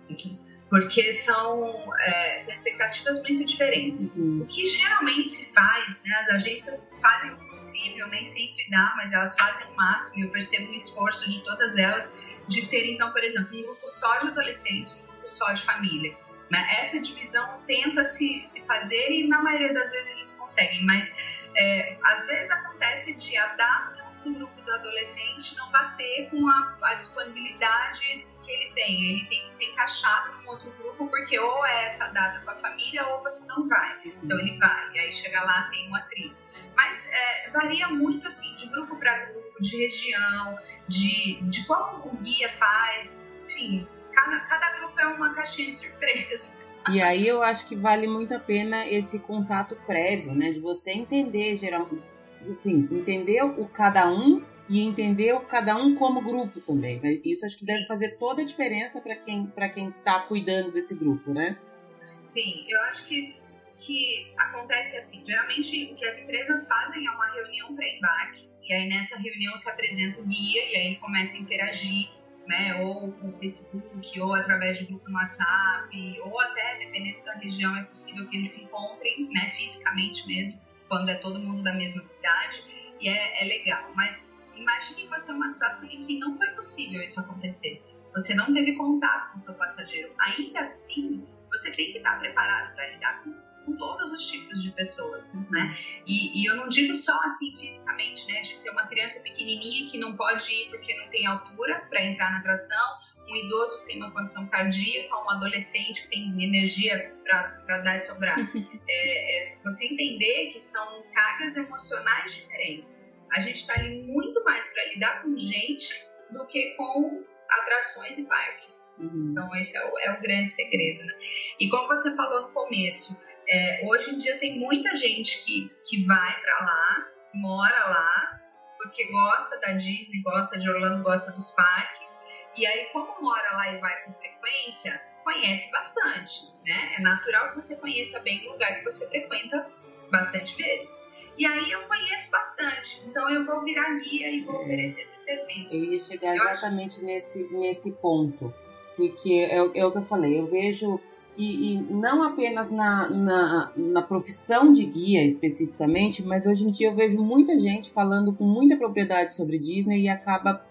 Porque são, é, são expectativas muito diferentes. Uhum. O que geralmente se faz, né, as agências fazem o possível, nem sempre dá, mas elas fazem o máximo, eu percebo o esforço de todas elas de ter, então, por exemplo, um grupo só de adolescentes, um grupo só de família né? Essa divisão tenta se, se fazer e na maioria das vezes eles conseguem, mas é, às vezes acontece de a data do grupo do adolescente não bater com a, a disponibilidade que ele tem. Ele tem que ser encaixado em outro grupo, porque ou é essa data com a família ou você não vai. Então ele vai, e aí chega lá tem um atrito. Mas é, varia muito assim, de grupo para grupo, de região, de, de como o guia faz, enfim, cada, cada grupo é uma caixinha de surpresa. E aí eu acho que vale muito a pena esse contato prévio, né? De você entender geralmente, assim, entender o cada um e entender cada um como grupo também. Né? Isso acho que deve fazer toda a diferença para quem para quem está cuidando desse grupo, né? Sim, eu acho que que acontece assim. Geralmente o que as empresas fazem é uma reunião para embarque e aí nessa reunião se apresenta o guia e aí ele começa a interagir né, ou com o Facebook, ou através de grupo no WhatsApp, ou até, dependendo da região, é possível que eles se encontrem, né, fisicamente mesmo, quando é todo mundo da mesma cidade, e é, é legal. Mas imagine você uma situação em que não foi possível isso acontecer. Você não teve contato com o seu passageiro. Ainda assim, você tem que estar preparado para lidar com com todos os tipos de pessoas, né? E, e, eu não digo só assim fisicamente, né? De ser uma criança pequenininha que não pode ir porque não tem altura para entrar na atração, um idoso que tem uma condição cardíaca, um adolescente que tem energia para dar e sobrar. É, é, você entender que são cargas emocionais diferentes. A gente está ali muito mais para lidar com gente do que com atrações e parques. Uhum. Então, esse é o, é o grande segredo. Né? E como você falou no começo, é, hoje em dia tem muita gente que, que vai para lá, mora lá, porque gosta da Disney, gosta de Orlando, gosta dos parques. E aí, como mora lá e vai com frequência, conhece bastante, né? É natural que você conheça bem o lugar que você frequenta bastante vezes. E aí eu conheço bastante, então eu vou virar guia e vou oferecer esse serviço. Eu ia chegar exatamente acho... nesse, nesse ponto, porque é, é o que eu falei, eu vejo e, e, não apenas na, na, na, profissão de guia especificamente, mas hoje em dia eu vejo muita gente falando com muita propriedade sobre Disney e acaba.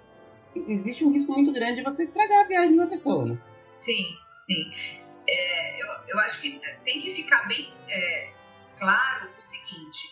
Existe um risco muito grande de você estragar a viagem de uma pessoa, né? Sim, sim. É, eu, eu acho que tem que ficar bem é, claro o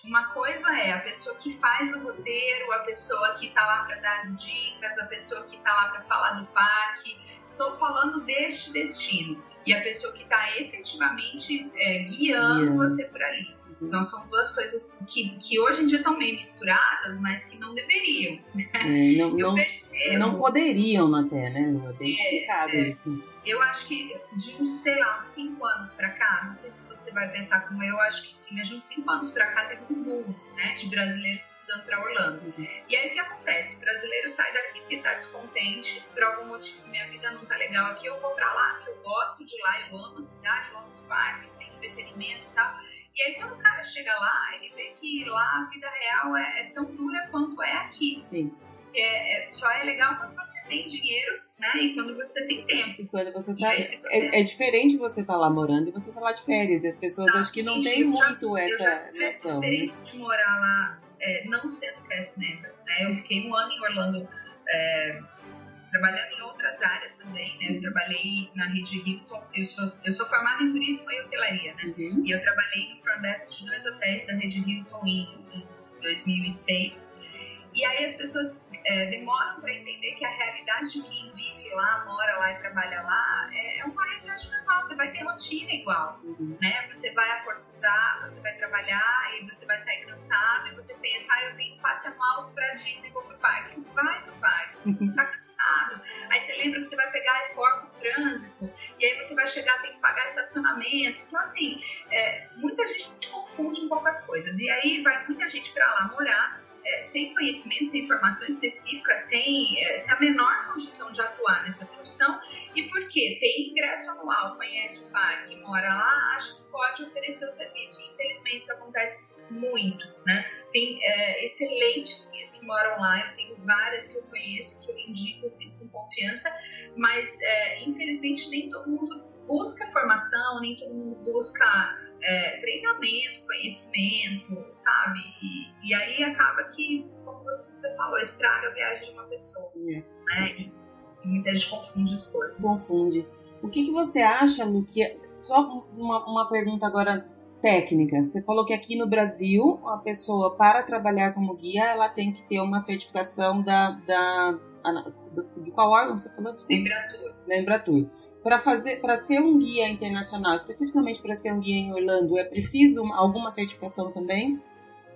uma coisa é a pessoa que faz o roteiro, a pessoa que está lá para dar as dicas, a pessoa que está lá para falar do parque. Estou falando deste destino e a pessoa que está efetivamente é, guiando yeah. você por ali. Uhum. Então são duas coisas que, que hoje em dia estão meio misturadas, mas que não deveriam. É, não, eu não, percebo. Não poderiam até, né? É bem complicado é, isso. Eu acho que de uns, sei lá, uns 5 anos para cá, não sei se você vai pensar como eu, acho que sim, mas de uns 5 anos para cá teve um boom né, de brasileiros estudando para Orlando. E aí o que acontece? O brasileiro sai daqui porque está descontente, por algum motivo minha vida não tá legal aqui, eu vou para lá, porque eu gosto de lá, eu amo a cidade, eu amo os parques, tem entretenimento e tal. E aí quando o cara chega lá, ele vê que lá a vida real é, é tão dura quanto é aqui. Sim. É, é, só é legal quando você tem dinheiro, né? E quando você tem tempo. E quando você tá. Você... É, é, diferente você estar tá lá morando e você tá lá de férias. E as pessoas acho que não têm muito essa noção. Né? de morar lá é, não sendo cast member. Né? Eu fiquei um ano em Orlando é, trabalhando em outras áreas também. Né? Eu trabalhei na rede Hilton. Eu sou, eu sou formada em turismo e hotelaria, né? Uhum. E eu trabalhei no front desk de dois hotéis da rede Hilton em, em 2006 E aí as pessoas é, demoram para entender que a realidade de quem vive lá, mora lá e trabalha lá é, é uma realidade normal. Você vai ter rotina igual, uhum. né? Você vai acordar, você vai trabalhar e você vai sair cansado e você pensa, ah, eu tenho passe anual para Disney, vou pro parque. Vai pro parque, você está cansado. Aí você lembra que você vai pegar e corta o trânsito e aí você vai chegar, tem que pagar estacionamento. Então, assim, é, muita gente confunde um pouco as coisas. E aí vai muita gente para lá morar é, sem conhecimento, sem informação específica, sem, é, sem a menor condição de atuar nessa profissão. E por quê? Tem ingresso anual, conhece o parque, mora lá, acha que pode oferecer o serviço. E, infelizmente, isso acontece muito, né? Tem é, excelentes guias que moram lá, eu tenho várias que eu conheço, que eu indico assim, com confiança, mas é, infelizmente nem todo mundo busca formação, nem todo mundo busca é, treinamento, conhecimento, sabe? E, e, aí acaba que, como você falou, estraga a viagem de uma pessoa. É. Né? E, e muita gente confunde as coisas. Confunde. O que, que você acha, no que Só uma, uma pergunta agora técnica. Você falou que aqui no Brasil, a pessoa, para trabalhar como guia, ela tem que ter uma certificação da. da de qual órgão você falou? Embratur. Da Embratur para fazer para ser um guia internacional, especificamente para ser um guia em Orlando, é preciso alguma certificação também?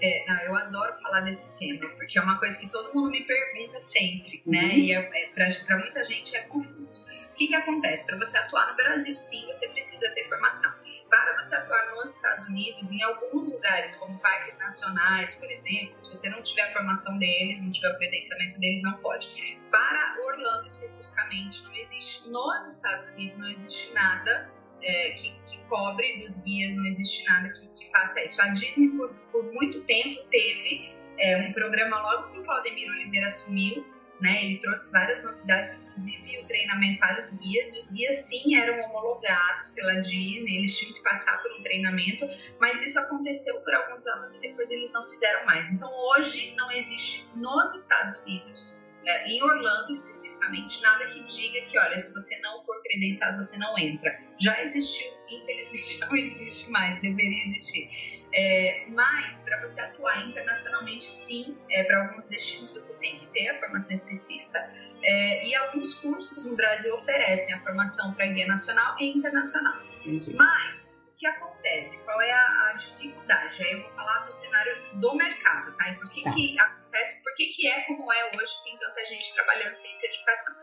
É, não, eu adoro falar desse tema, porque é uma coisa que todo mundo me pergunta sempre, né? uhum. E é, é, para muita gente é confuso. Que, que acontece? Para você atuar no Brasil, sim, você precisa ter formação. Para você atuar nos Estados Unidos, em alguns lugares, como parques nacionais, por exemplo, se você não tiver a formação deles, não tiver o credenciamento deles, não pode. Para Orlando especificamente, não existe, nos Estados Unidos não existe nada é, que, que, cobre dos guias, não existe nada que, que faça isso. A Disney, por, por muito tempo, teve é, um programa logo que o Claudemir Oliveira assumiu, né? Ele trouxe várias novidades, inclusive o treinamento para os guias. E os guias, sim, eram homologados pela Disney, eles tinham que passar por um treinamento, mas isso aconteceu por alguns anos e depois eles não fizeram mais. Então, hoje, não existe nos Estados Unidos, né, em Orlando especificamente, nada que diga que, olha, se você não for credenciado, você não entra. Já existiu, infelizmente não existe mais, deveria existir. É, mas, para você atuar internacionalmente, sim, é, para alguns destinos você tem que ter a formação específica. É, e alguns cursos no Brasil oferecem a formação para guia nacional e internacional. Entendi. Mas, o que acontece? Qual é a, a, dificuldade? Aí eu vou falar do cenário do mercado, tá? E por que, tá. que acontece? Por que, que é como é hoje, tem tanta gente trabalhando sem certificação?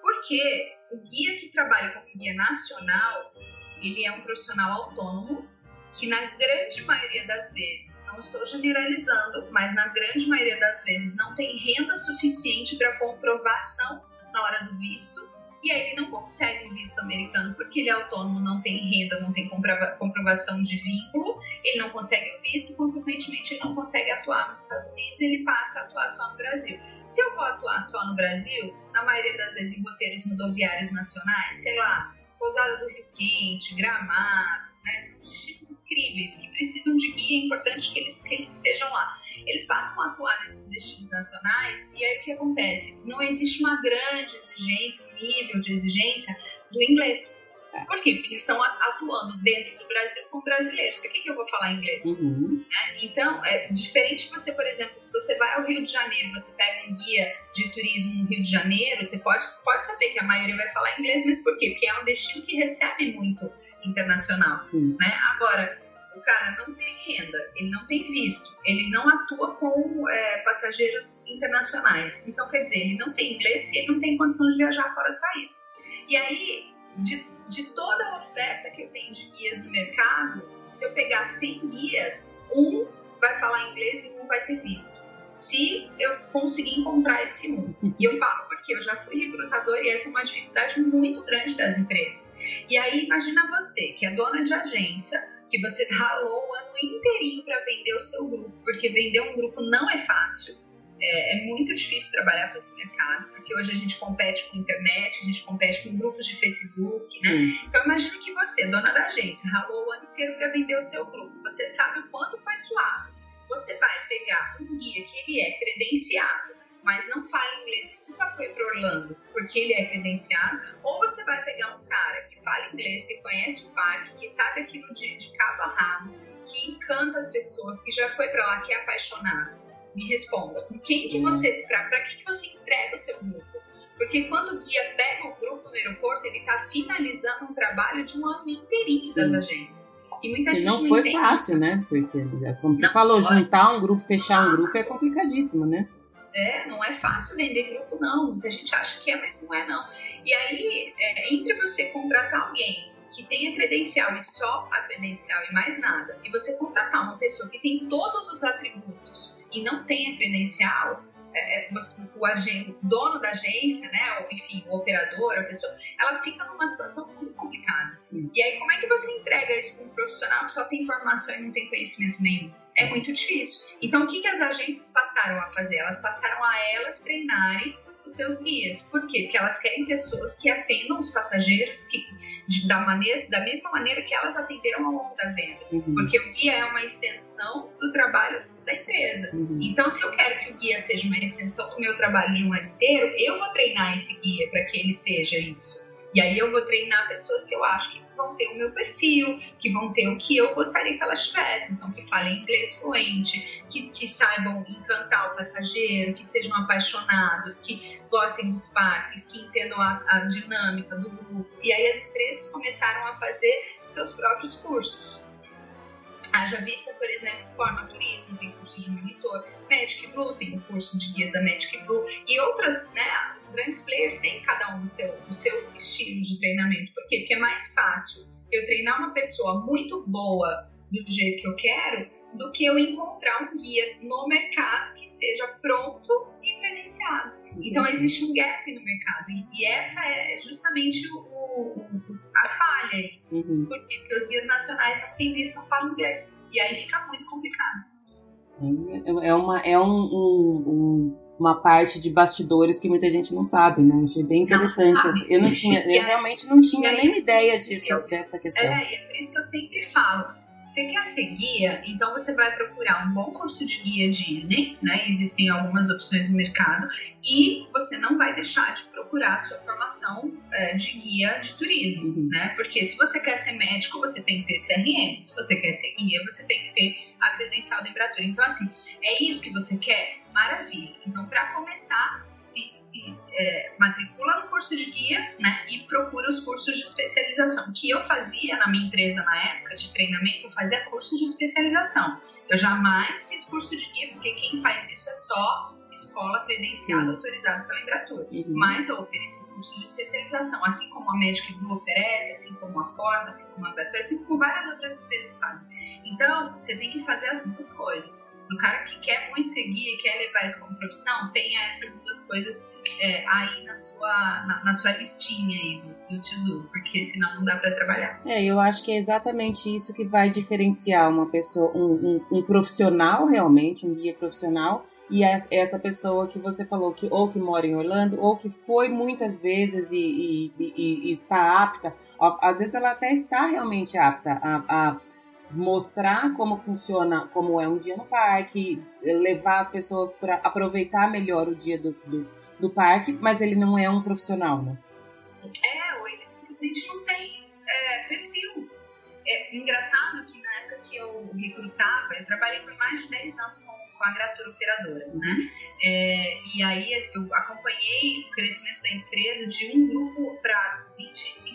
Porque o guia que trabalha como guia nacional, ele é um profissional autônomo que na grande maioria das vezes, não estou generalizando, mas na grande maioria das vezes não tem renda suficiente para comprovação na hora do visto, e aí ele não consegue um visto americano porque ele é autônomo, não tem renda, não tem comprovação de vínculo, ele não consegue o visto, consequentemente ele não consegue atuar nos Estados Unidos, ele passa a atuar só no Brasil. Se eu vou atuar só no Brasil, na maioria das vezes em roteiros rodoviários nacionais, sei lá, Pousada do Rio Quente, Gramado, né, incríveis que precisam de guia, é importante que eles, que eles estejam lá. Eles passam a atuar nesses destinos nacionais e aí o que acontece? Não existe uma grande exigência, um nível de exigência do inglês. Por quê? Porque eles estão atuando dentro do Brasil com brasileiros. Por que, que eu vou falar inglês? Uhum. É, então, é diferente você, por exemplo, se você vai ao Rio de Janeiro, você pega um guia de turismo no Rio de Janeiro, você pode, pode saber que a maioria vai falar inglês, mas por quê? Porque é um destino que recebe muito internacional. Né? Agora, o cara não tem renda, ele não tem visto, ele não atua com é, passageiros internacionais. Então, quer dizer, ele não tem inglês e ele não tem condição de viajar fora do país. E aí, de, de toda a oferta que eu tenho de guias no mercado, se eu pegar 100 guias, um vai falar inglês e um vai ter visto. Se eu conseguir encontrar esse um. E eu falo porque eu já fui recrutador e essa é uma dificuldade muito grande das empresas. E aí, imagina você, que é dona de agência, que você ralou o ano inteirinho para vender o seu grupo, porque vender um grupo não é fácil. É, é, muito difícil trabalhar com esse mercado, porque hoje a gente compete com internet, a gente compete com grupos de Facebook, né? Sim. Então imagine que você, dona da agência, ralou o ano inteiro para vender o seu grupo. Você sabe o quanto foi suado. Você vai pegar um guia que ele é credenciado, mas não fala inglês e nunca foi para Orlando porque ele é credenciado, ou você vai pegar um cara que fala inglês, que conhece o parque, que sabe aquilo de, de cabo a rabo, que encanta as pessoas, que já foi para lá, que é apaixonado. Me responda. Com quem que você, para que, que você entrega o seu grupo? Porque quando o guia pega o grupo no aeroporto, ele está finalizando um trabalho de um ano inteirinho das agências. E muita e gente não foi fácil, isso. né? Porque, como você não, falou, juntar um grupo, fechar um grupo é complicadíssimo, né? É, não é fácil vender grupo, não. Muita gente acha que é, mas não é, não. E aí, é, entre você contratar alguém que tenha credencial e só a credencial e mais nada, e você contratar uma pessoa que tem todos os atributos e não tem a credencial, é, é o, agente, o dono da agência, né, ou enfim, o operador, a pessoa, ela fica numa situação muito complicada. Sim. E aí, como é que você entrega isso para um profissional que só tem formação e não tem conhecimento nenhum? É muito difícil. Então, o que, que as agências passaram a fazer? Elas passaram a elas treinarem os seus guias. Por quê? Porque elas querem pessoas que atendam os passageiros que, de, da, maneira, da mesma maneira que elas atenderam ao longo da venda. Uhum. Porque o guia é uma extensão do trabalho da empresa. Uhum. Então, se eu quero que o guia seja uma extensão do meu trabalho de um ano inteiro, eu vou treinar esse guia para que ele seja isso. E aí eu vou treinar pessoas que eu acho que vão ter o meu perfil, que vão ter o que eu gostaria que elas tivessem. Então, que falem inglês fluente, que, que saibam encantar o passageiro, que sejam apaixonados, que gostem dos parques, que entendam a, a dinâmica do grupo. E aí as empresas começaram a fazer seus próprios cursos. Haja vista, por exemplo, Forma Turismo, tem curso de monitor, Magic Blue tem o curso de guias da Magic Blue e outras, né, os grandes players têm cada um o seu, o seu estilo de treinamento. Por quê? Porque é mais fácil eu treinar uma pessoa muito boa do jeito que eu quero do que eu encontrar um guia no mercado que seja pronto credenciado. Então uhum. existe um gap no mercado e, e essa é justamente o, o, a falha aí. Uhum. Porque, porque os guias nacionais não têm visto não falam inglês. E aí fica muito complicado. É, é uma, é um, um, um, uma parte de bastidores que muita gente não sabe, né? Achei bem interessante. Não eu não tinha, eu realmente não tinha nem ideia disso, eu, dessa questão. É, é por isso que eu sempre falo você quer ser guia, então você vai procurar um bom curso de guia Disney, né? Existem algumas opções no mercado, e você não vai deixar de procurar a sua formação é, de guia de turismo, uhum. né? Porque se você quer ser médico, você tem que ter CRM, se você quer ser guia, você tem que ter a credencial da Embratur. Então, assim, é isso que você quer? Maravilha. Então, para começar, se é, matricula no curso de guia né, e procura os cursos de especialização. que eu fazia na minha empresa na época de treinamento, eu fazia curso de especialização. Eu jamais fiz curso de guia, porque quem faz isso é só escola credenciada, autorizada pela Embratur. Uhum. Mas eu ofereci curso de especialização, assim como a Magic Blue oferece, assim como a Forma, assim como a Embratur, assim como várias outras empresas fazem. Então, você tem que fazer as duas coisas. O cara que quer muito seguir e quer levar isso como profissão, tenha essas duas coisas é, aí na sua, na, na, sua listinha aí do, do to-do, porque senão não dá para trabalhar. É, eu acho que é exatamente isso que vai diferenciar uma pessoa, um, um, um profissional realmente, um guia profissional, e essa pessoa que você falou que ou que mora em Orlando ou que foi muitas vezes e, e, e, e está apta, às vezes ela até está realmente apta a, a mostrar como funciona, como é um dia no parque, levar as pessoas para aproveitar melhor o dia do, do, do, parque, mas ele não é um profissional, né? É, ele simplesmente não tem é, perfil. É engraçado que na época que eu recrutava, eu trabalhei por mais de 10 anos com, com a Gratura Operadora, né? É, e aí eu acompanhei o crescimento da empresa de um grupo para 25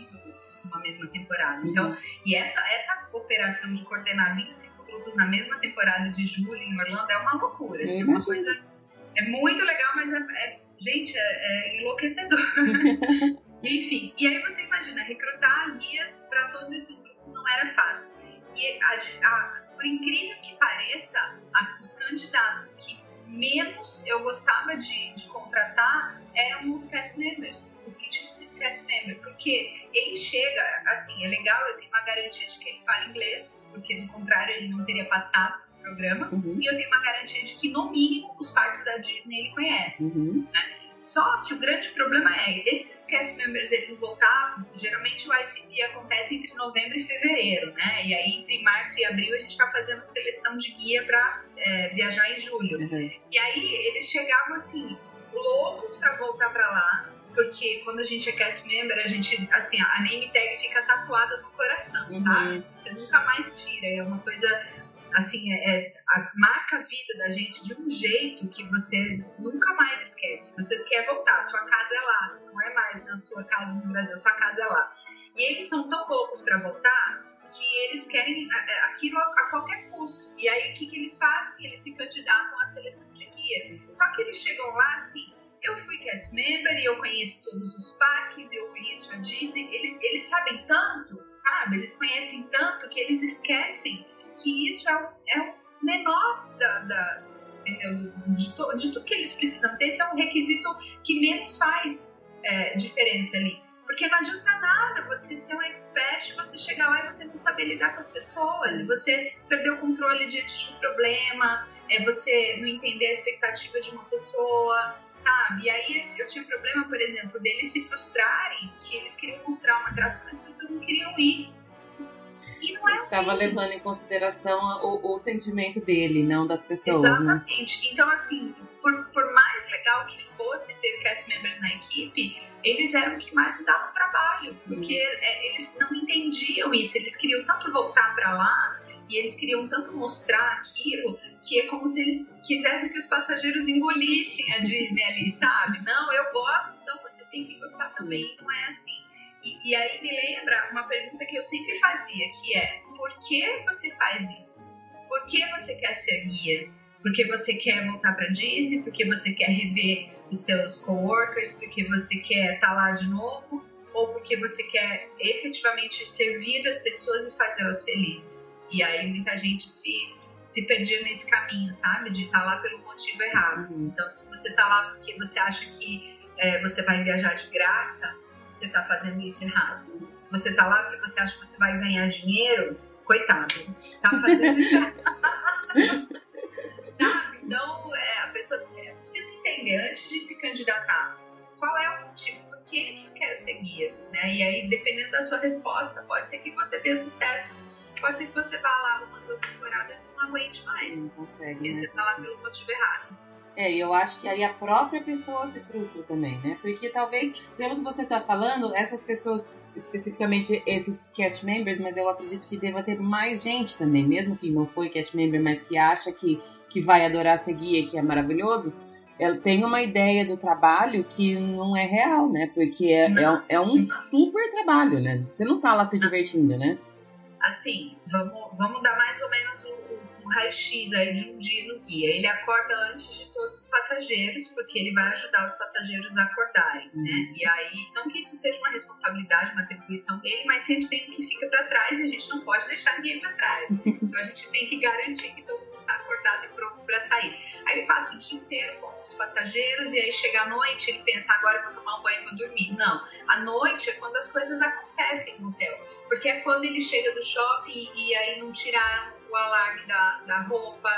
numa mesma temporada. Então, uhum. e essa, essa operação de coordenar 25 grupos na mesma temporada de julho em Orlando é uma loucura. Assim, é uma coisa. É muito legal, mas é, é gente, é, é enlouquecedor. Enfim, e aí você imagina, recrutar guias para todos esses grupos não era fácil. E a, a, por incrível que pareça, a, os candidatos que menos eu gostava de, de contratar eram os cast members, os que sido cast members, porque ele chega, assim, é legal, eu tenho uma garantia de que ele fala inglês, porque do contrário ele não teria passado o programa, uhum. e eu tenho uma garantia de que no mínimo os parques da Disney ele conhece, uhum. né? Só que o grande problema é, esses cast members, eles voltavam, geralmente o ICP acontece entre novembro e fevereiro, né? E aí entre março e abril a gente está fazendo seleção de guia para é, viajar em julho. Uhum. E aí eles chegavam assim, loucos para voltar para lá, porque quando a gente é cast member, a gente, assim, a name tag fica tatuada no coração, uhum. sabe? Você nunca mais tira, é uma coisa assim, é, é, a, marca a vida da gente de um jeito que você nunca mais esquece. Você quer voltar, sua casa é lá, não é mais na sua casa no Brasil, sua casa é lá. E eles são tão loucos para voltar que eles querem aquilo a, qualquer custo. E aí o que, que eles fazem? Eles se candidatam à seleção de guia. Só que eles chegam lá assim, eu fui cast member e eu conheço todos os parques, eu conheço a Disney. Eles, eles sabem tanto, sabe? Eles conhecem tanto que eles esquecem que isso é o, é o menor da, da de, to, de, tudo que eles precisam ter. Esse é um requisito que menos faz é, diferença ali. Porque não adianta nada você ser um expert, você chegar lá e você não saber lidar com as pessoas, você perder o controle diante de um problema, é, você não entender a expectativa de uma pessoa, sabe? E aí eu tinha um problema, por exemplo, deles se frustrarem, que eles queriam mostrar uma atração e as pessoas não queriam ir. E não é Estava assim. levando em consideração o, o, sentimento dele, não das pessoas, né? Exatamente. Né? Então, assim, por, por mais legal que fosse ter cast members na equipe, eles eram que mais me davam trabalho, porque uhum. é, eles não entendiam isso, eles queriam tanto voltar para lá e eles queriam tanto mostrar aquilo que é como se eles quisessem que os passageiros engolissem a Disney ali, sabe? Não, eu gosto, então você tem que gostar também, não é assim. E, e aí me lembra uma pergunta que eu sempre fazia, que é por que você faz isso? Por que você quer ser guia? Porque você quer voltar para Disney? Porque você quer rever os seus coworkers? Porque você quer estar tá lá de novo? Ou porque você quer efetivamente servir as pessoas e fazê-las felizes? E aí muita gente se se perdia nesse caminho, sabe? De estar tá lá pelo motivo errado. Uhum. Então, se você está lá porque você acha que é, você vai viajar de graça, você está fazendo isso errado. Se você está lá porque você acha que você vai ganhar dinheiro, coitado, está fazendo isso errado. sabe? Então, é, a pessoa é, precisa entender antes de se candidatar qual é o motivo por que eu quero ser guia. Né? E aí, dependendo da sua resposta, pode ser que você tenha sucesso, pode ser que você vá lá uma, duas temporadas não aguente mais. Não consegue. Porque você está lá pelo motivo errado. É, e eu acho que aí a própria pessoa se frustra também, né? Porque talvez, pelo que você está falando, essas pessoas, especificamente esses cast members, mas eu acredito que deva ter mais gente também, mesmo que não foi cast member, mas que acha que que vai adorar seguir e que é maravilhoso, ela tem uma ideia do trabalho que não é real, né? Porque é, é, é, um super trabalho, né? Você não tá lá se divertindo, né? Assim, vamos, vamos dar mais ou menos raio-x aí de um dia no guia. Ele acorda antes de todos os passageiros, porque ele vai ajudar os passageiros a acordarem, né? uhum. E aí, não que isso seja uma responsabilidade, uma atribuição dele, mas sempre tem um que fica para trás e a gente não pode deixar ninguém para trás. Então a gente tem que garantir que todo mundo está acordado e pronto para sair. Aí ele passa o dia inteiro com os passageiros e aí chega à noite ele pensa agora eu vou tomar um banho e vou dormir. Não, a noite é quando as coisas acontecem no hotel, porque é quando ele chega do shopping e aí não tiraram o alarme da, da roupa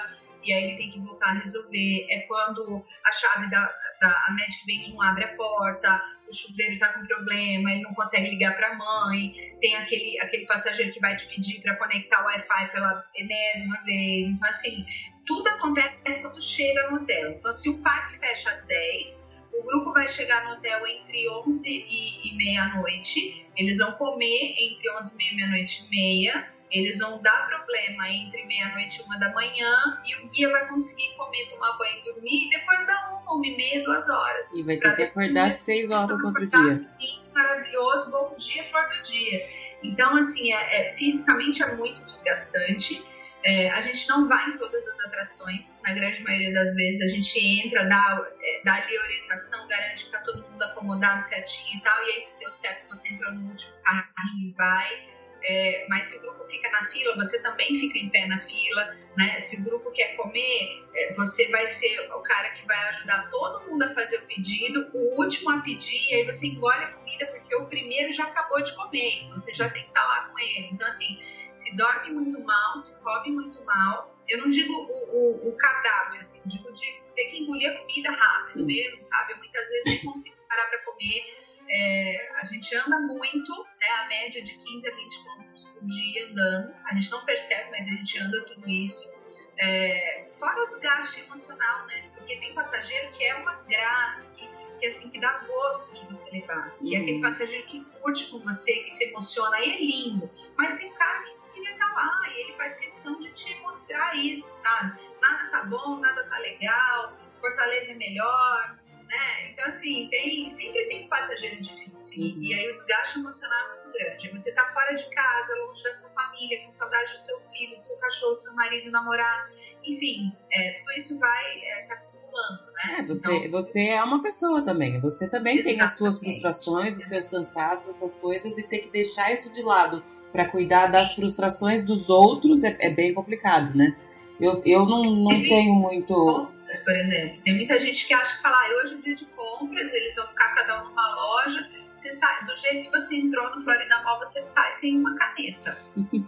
e aí ele tem que voltar a resolver. É quando a chave da, da a médica vem não abre a porta, o chuveiro está com problema, ele não consegue ligar para a mãe, tem aquele, aquele passageiro que vai te pedir para conectar o Wi-Fi pela enésima vez. Então, assim, tudo acontece quando chega no hotel. Então, se o parque fecha às 10, o grupo vai chegar no hotel entre 11 e, e meia-noite, eles vão comer entre 11 e meia e meia-noite e meia, eles vão dar problema entre meia-noite e uma da manhã e o guia vai conseguir comer, tomar banho e dormir e depois dá uma, uma e meia, duas horas. E vai ter que acordar às seis horas no outro dia. Sim, maravilhoso, bom dia, flor do dia. Então, assim, é, é fisicamente é muito desgastante. É, a gente não vai em todas as atrações, na grande maioria das vezes a gente entra, dá, é, dá ali orientação, garante que tá todo mundo acomodado certinho e tal, e aí se deu certo você entrou no último carrinho e vai é, mas se o grupo fica na fila, você também fica em pé na fila, né? Se o grupo quer comer, é, você vai ser o cara que vai ajudar todo mundo a fazer o pedido, o último a pedir, e aí você engole a comida porque o primeiro já acabou de comer, você já tem que estar lá com ele. Então, assim, se dorme muito mal, se come muito mal, eu não digo o, o, o cardápio, assim, digo de ter que engolir a comida rápido Sim. mesmo, sabe? Eu muitas vezes não consigo parar para comer é, a gente anda muito, né, a média de 15 a 20 quilômetros por dia andando. A gente não percebe, mas a gente anda tudo isso. É, fora o desgaste emocional, né? Porque tem passageiro que é uma graça, que, que, assim, que dá gosto de você levar. Que é aquele uhum. passageiro que curte com você, que se emociona, aí é lindo. Mas tem cara que queria estar lá e ele faz questão de te mostrar isso, sabe? Nada tá bom, nada tá legal, Fortaleza é melhor, né? Então, assim, tem, sempre tem passageiro difícil. Uhum. E, aí o desgaste emocional é muito grande. Você tá fora de casa, longe da sua família, com saudade do seu filho, do seu cachorro, do seu marido, namorado. Enfim, é, tudo isso vai é, se acumulando, né? É, você, então, você é uma pessoa também. Você também tem as suas frustrações, os seus cansaços, as suas coisas, e ter que deixar isso de lado para cuidar Sim. das frustrações dos outros é, é, bem complicado, né? Eu, eu não, não tenho muito por exemplo. Tem muita gente que acha que fala, ah, hoje é dia de compras, eles vão ficar cada um numa loja. Você sai, do jeito que você entrou no Florida Mall, você sai sem uma caneta.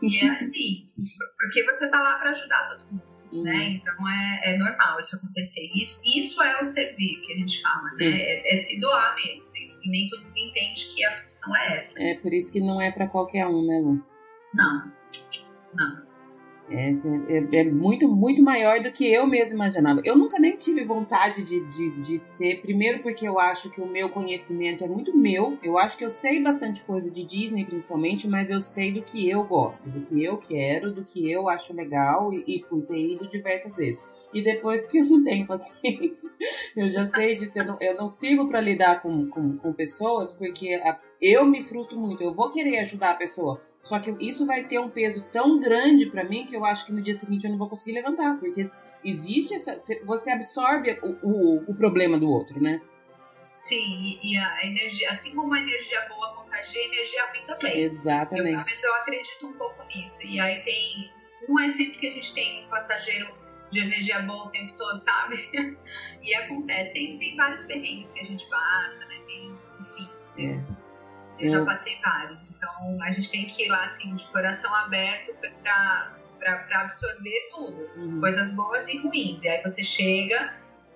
e é assim, porque você tá lá para ajudar todo mundo. Uhum. Né? Então é, é, normal isso acontecer. Isso, isso é o servir que a gente fala, né? É, é, se doar mesmo. E nem todo mundo entende que a função é essa. É por isso que não é para qualquer um, né, Lu? Não, não. É, é, é, muito, muito maior do que eu mesmo imaginava. Eu nunca nem tive vontade de, de, de, ser, primeiro porque eu acho que o meu conhecimento é muito meu. Eu acho que eu sei bastante coisa de Disney, principalmente, mas eu sei do que eu gosto, do que eu quero, do que eu acho legal e, e por ter ido diversas vezes. E depois, porque eu não tenho paciência, eu já sei disso, eu não, eu não sirvo para lidar com, com, com pessoas, porque a, eu me frustro muito. Eu vou querer ajudar a pessoa só que isso vai ter um peso tão grande para mim que eu acho que no dia seguinte eu não vou conseguir levantar, porque existe essa. Você absorve o, o, o problema do outro, né? Sim, e a energia, assim como a energia boa contagia, a energia ruim também. Exatamente. Eu, mas eu acredito um pouco nisso. E aí tem. Não é sempre que a gente tem um passageiro de energia boa o tempo todo, sabe? e acontece. Tem, tem vários perrengues que a gente passa, né? Tem, enfim. É. Eu já passei vários. Então a gente tem que ir lá assim de coração aberto para absorver tudo, uhum. coisas boas e ruins. E aí você chega,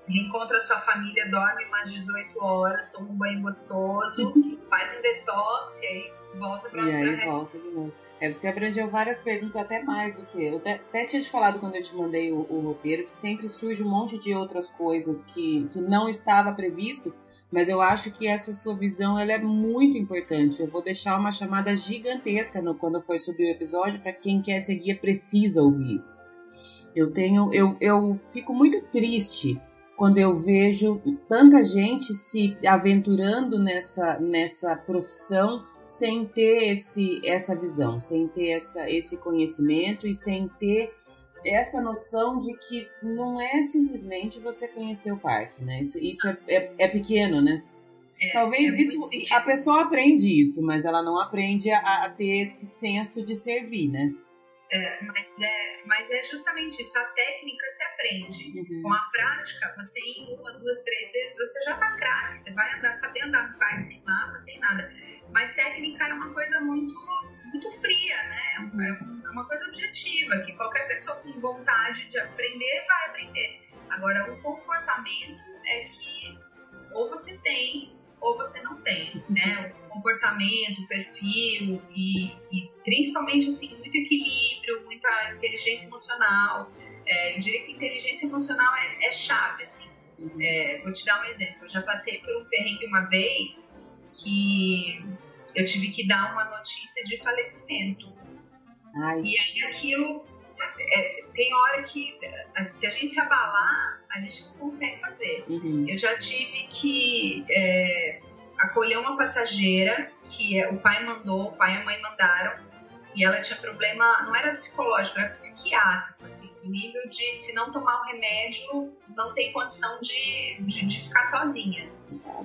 reencontra a sua família, dorme umas 18 horas, toma um banho gostoso, faz um detox e aí volta para E aí volta de novo. É, você abrangeu várias perguntas, até mais do que eu. Até, até tinha te falado quando eu te mandei o, o, roteiro que sempre surge um monte de outras coisas que, que não estava previsto mas eu acho que essa sua visão ela é muito importante. Eu vou deixar uma chamada gigantesca no, quando for subir o episódio para quem quer seguir precisa ouvir isso. Eu tenho, eu, eu fico muito triste quando eu vejo tanta gente se aventurando nessa, nessa profissão sem ter esse, essa visão, sem ter essa, esse conhecimento e sem ter essa noção de que não é simplesmente você conhecer o parque, né? Isso, isso é, é, é pequeno, né? É, Talvez é isso a pessoa aprende isso, mas ela não aprende a, a ter esse senso de servir, né? É, mas, é, mas é justamente isso. A técnica se aprende. Uhum. Com a prática, você em uma, duas, três vezes, você já tá craque. Você vai andar, saber andar no parque sem mapa, sem nada. Mas técnica é uma coisa muito, muito fria, né? É, é uma coisa objetiva, que qualquer pessoa com vontade de aprender vai aprender. Agora, o comportamento é que ou você tem ou você não tem, né? O comportamento, o perfil e, e principalmente assim muito equilíbrio, muita inteligência emocional. É, eu diria que inteligência emocional é, é chave, assim. Uhum. É, vou te dar um exemplo. Eu já passei por um perrengue uma vez que eu tive que dar uma notícia de falecimento Ai. E aí aquilo é, tem hora que se a gente se abalar, a gente não consegue fazer. Uhum. Eu já tive que é, acolher uma passageira que é, o pai mandou, o pai e a mãe mandaram, e ela tinha problema, não era psicológico, era psiquiátrico, assim, nível de se não tomar o remédio, não tem condição de, de, de ficar sozinha.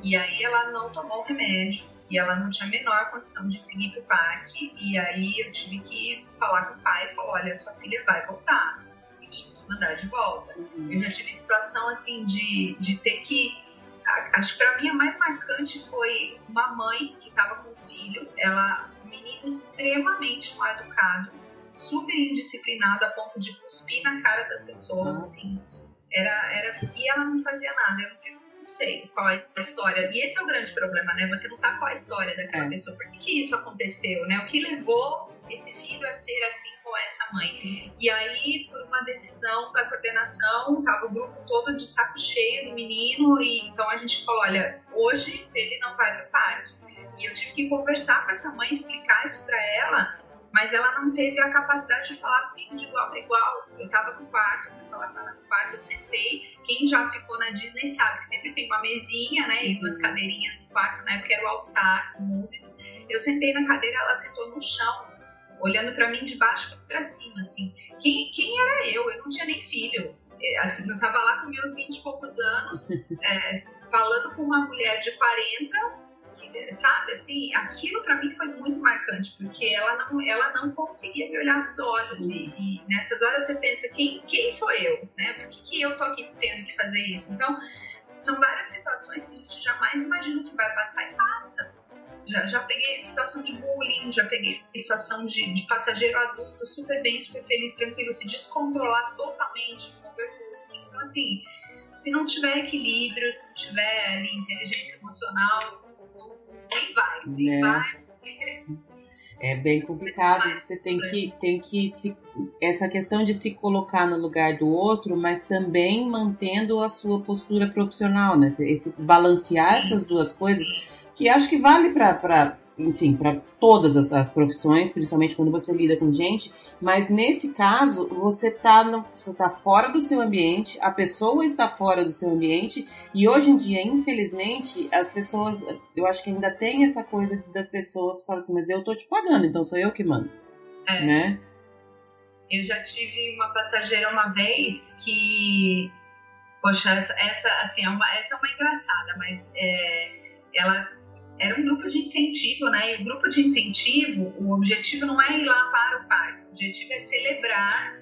E aí ela não tomou o remédio, e ela não tinha a menor condição de seguir para o parque. E aí eu tive que falar com o pai e falar: olha, sua filha vai voltar. E tive que mandar de volta. Uhum. Eu já tive situação assim de, de ter que. Acho que para mim a mais marcante foi uma mãe que estava com um filho, ela, um menino extremamente mal educado, super indisciplinado a ponto de cuspir na cara das pessoas, assim. Era, era, e ela não fazia nada. Eu, eu sei qual é a história. E esse é o grande problema, né? Você não sabe qual é a história daquela é. pessoa. Por que, que isso aconteceu, né? O que levou esse filho a ser assim com essa mãe? E aí, por uma decisão da coordenação, tava o grupo todo de saco cheio do menino. E então a gente falou: olha, hoje ele não vai pro parque. E eu tive que conversar com essa mãe, explicar isso para ela mas ela não teve a capacidade de falar comigo de igual para igual. Eu estava no quarto, ela no quarto, eu sentei. Quem já ficou na Disney sabe que sempre tem uma mesinha, né, e duas uhum. cadeirinhas no quarto, né, porque era o All Star Movies. Eu sentei na cadeira, ela sentou no chão, olhando para mim de baixo para cima, assim. Quem, quem era eu? Eu não tinha nem filho. É, assim, eu tava lá com meus 20 e poucos anos, é, falando com uma mulher de 40 sabe, assim, aquilo para mim foi muito marcante, porque ela não, ela não conseguia me olhar nos olhos. E, e, nessas horas você pensa, quem, quem sou eu? Né? Por que, que eu tô aqui tendo que fazer isso? Então, são várias situações que a gente jamais imagina que vai passar e passa. Já, já peguei situação de bullying, já peguei situação de, de passageiro adulto super bem, super feliz, tranquilo, se descontrolar totalmente, Então, assim, se não tiver equilíbrio, se não tiver ali, inteligência emocional, vai, né? vai. É bem complicado. Você tem que, tem que se, essa questão de se colocar no lugar do outro, mas também mantendo a sua postura profissional, né? Esse balancear essas duas coisas, que acho que vale para enfim, para todas as, as, profissões, principalmente quando você lida com gente, mas nesse caso você está tá fora do seu ambiente, a pessoa está fora do seu ambiente, e hoje em dia, infelizmente, as pessoas, eu acho que ainda tem essa coisa das pessoas que falam assim, mas eu tô te pagando, então sou eu que mando. É. Né? Eu já tive uma passageira uma vez que, poxa, essa, essa assim, é uma, essa é uma engraçada, mas é, ela era um grupo de incentivo, né? E o grupo de incentivo, o objetivo não é ir lá para o parque, o objetivo é celebrar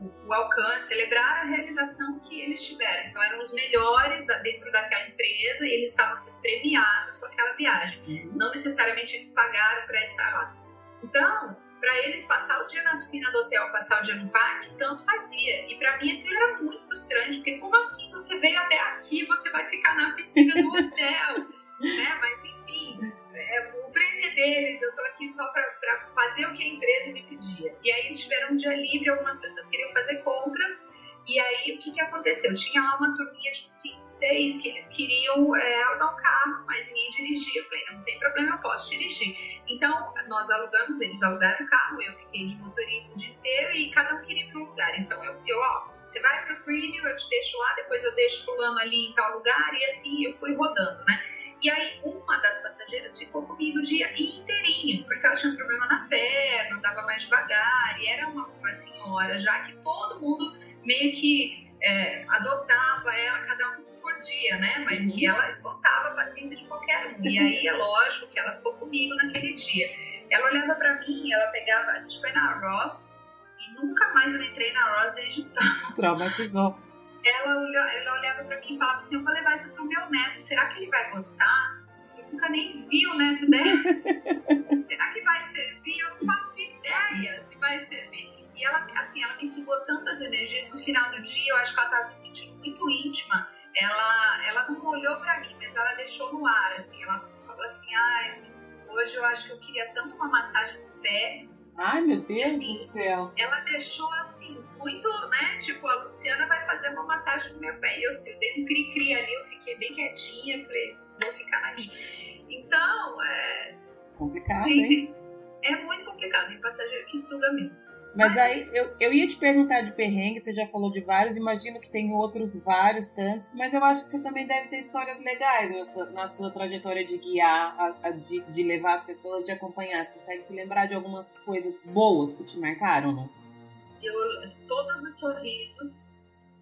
o, o alcance, celebrar a realização que eles tiveram. Então, eram os melhores da, dentro daquela empresa e eles estavam sendo premiados com aquela viagem. Não necessariamente eles pagaram para estar lá. Então, para eles passar o dia na piscina do hotel, passar o dia no parque, tanto fazia. E para mim aquilo era muito frustrante, porque como assim você veio até aqui, você vai ficar na piscina do hotel? né? Mas enfim, é, o prêmio é deles, eu tô aqui só para fazer o que a empresa me pedia. E aí eles tiveram um dia livre, algumas pessoas queriam fazer compras, e aí o que, que aconteceu? Tinha lá uma turminha de 5, 6 que eles queriam é, alugar um carro, mas ninguém dirigia. Eu falei, não, tem problema, eu posso dirigir. Então nós alugamos, eles alugaram o carro, eu fiquei de motorista o dia inteiro e cada um queria ir para um lugar. Então eu, eu ó, você vai para o preview, eu te deixo lá, depois eu deixo fulano ali em tal lugar, e assim eu fui rodando, né? E aí uma das passageiras ficou comigo o dia inteirinho, porque ela tinha um problema na perna, andava mais devagar, e era uma, uma senhora já que todo mundo meio que é, adotava ela, cada um por dia, né? Mas uhum. que ela esgotava a paciência de qualquer um. E aí é lógico que ela ficou comigo naquele dia. Ela olhava para mim, ela pegava, a gente foi na Ross, e nunca mais eu entrei na Ross desde então. Traumatizou ela, ela olhava para mim e falava assim: Eu vou levar isso pro meu neto, será que ele vai gostar? Eu nunca nem vi o neto dela. será que vai servir? Eu não faço ideia se vai servir. E ela, assim, ela me sugou tantas energias. No final do dia, eu acho que ela estava se sentindo muito íntima. Ela, ela não olhou para mim, mas ela deixou no ar, assim. Ela falou assim: Ai, hoje eu acho que eu queria tanto uma massagem no pé. Ai, meu Deus assim, do céu. Ela deixou assim, muito, né? Tipo, a Luciana vai fazer uma massagem no meu pé. E eu, eu dei um cri-cri ali, eu fiquei bem quietinha, falei, vou ficar na minha. Então, é. Complicado, hein? É muito complicado, tem passageiro que suga mesmo. Mas aí, eu, eu ia te perguntar de perrengue, você já falou de vários, imagino que tem outros vários, tantos, mas eu acho que você também deve ter histórias legais na sua, na sua trajetória de guiar, a, a, de, de levar as pessoas, de acompanhar. Você consegue se lembrar de algumas coisas boas que te marcaram, não? Eu, todos os sorrisos,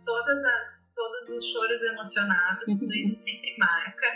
todas as, todos os choros emocionados, tudo isso sempre marca.